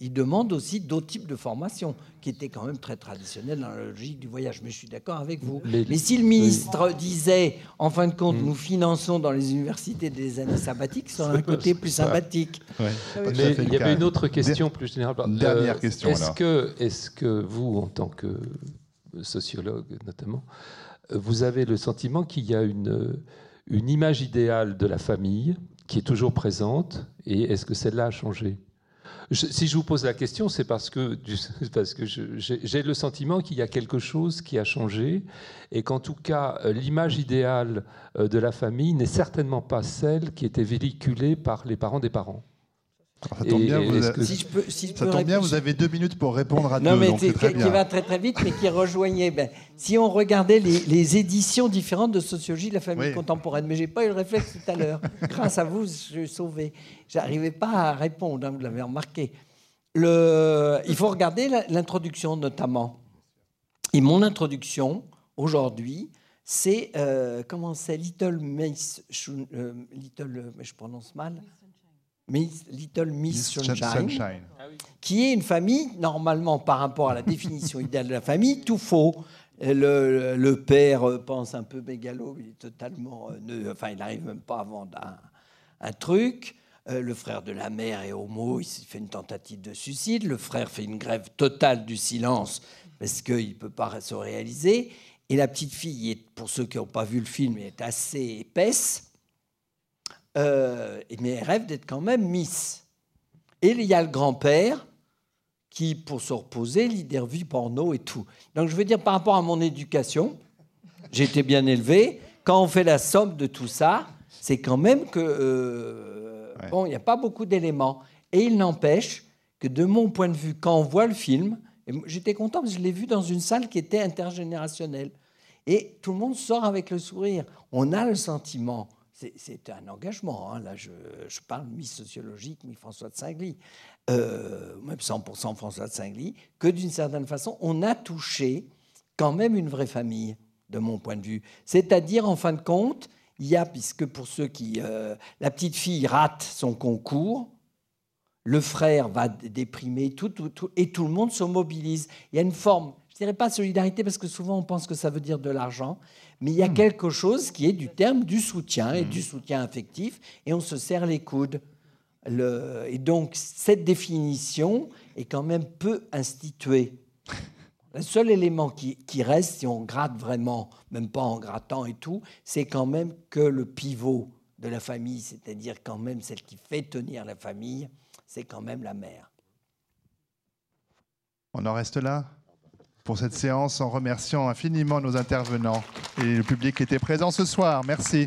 il demande aussi d'autres types de formations, qui étaient quand même très traditionnelles dans la logique du voyage. Mais je suis d'accord avec vous. Mais, si le ministre disait, en fin de compte, mm. nous finançons dans les universités des années sabbatiques, ça aurait un côté plus sympathique. Mais il y avait une autre question plus générale. Dernière euh, question. Est-ce que, est que vous, en tant que sociologue notamment, vous avez le sentiment qu'il y a une, une image idéale de la famille qui est toujours présente, et est-ce que celle-là a changé? Si je vous pose la question, c'est parce que, parce que j'ai le sentiment qu'il y a quelque chose qui a changé et qu'en tout cas, euh, l'image idéale euh, de la famille n'est certainement pas celle qui était véhiculée par les parents des parents. Ça tombe, bien, vous, avez deux minutes pour répondre à non, mais qui, va très très vite, mais qui rejoignait. Ben, si on regardait les, éditions différentes de sociologie de la famille contemporaine, mais j'ai pas eu le réflexe tout à l'heure. Grâce à vous, je suis sauvé. J'arrivais pas à répondre, hein, vous l'avez remarqué. Le, il faut regarder l'introduction notamment. Et mon introduction aujourd'hui, c'est euh, comment c'est Little Miss, euh, Little, je prononce mal. Little Miss, Sunshine, qui est une famille, normalement, par rapport à la définition idéale de la famille, tout faux. Le, père euh, pense un peu mégalo, il est totalement. Euh, enfin, il n'arrive même pas à vendre un, truc. Euh, le frère de la mère est homo, il fait une tentative de suicide. Le frère fait une grève totale du silence parce qu'il ne peut pas se réaliser. Et la petite fille, pour ceux qui n'ont pas vu le film, est assez épaisse. Euh, mais elle rêve d'être quand même Miss. Et il y a le grand-père qui, pour se reposer, lit des revues porno et tout. Donc je veux dire, par rapport à mon éducation, j'ai été bien élevé. Quand on fait la somme de tout ça, c'est quand même que euh, bon, il n'y a pas beaucoup d'éléments. Et il n'empêche que de mon point de vue, quand on voit le film, j'étais content parce que je l'ai vu dans une salle qui était intergénérationnelle. Et tout le monde sort avec le sourire. On a le sentiment c'est un engagement. Hein. Là, je, parle mi-sociologique, mi-François de Saint-Gly, euh, même 100% François de Saint-Gly, que d'une certaine façon, on a touché quand même une vraie famille. de mon point de vue. C'est-à-dire, en fin de compte, il y a, puisque pour ceux qui... Euh, la petite fille rate son concours, le frère va déprimer, et tout le monde se mobilise. Il y a une forme, je ne dirais pas solidarité, parce que souvent on pense que ça veut dire de l'argent, mais il y a hmm. quelque chose qui est du terme du soutien, et du hmm. soutien affectif, et on se serre les coudes. Le, et donc cette définition est quand même peu instituée. Le seul élément qui, reste, si on gratte vraiment, même pas en grattant et tout, c'est quand même que le pivot de la famille, c'est-à-dire quand même celle qui fait tenir la famille, c'est quand même la mère. On en reste là? Pour cette séance en remerciant infiniment nos intervenants et le public qui était présent ce soir. Merci.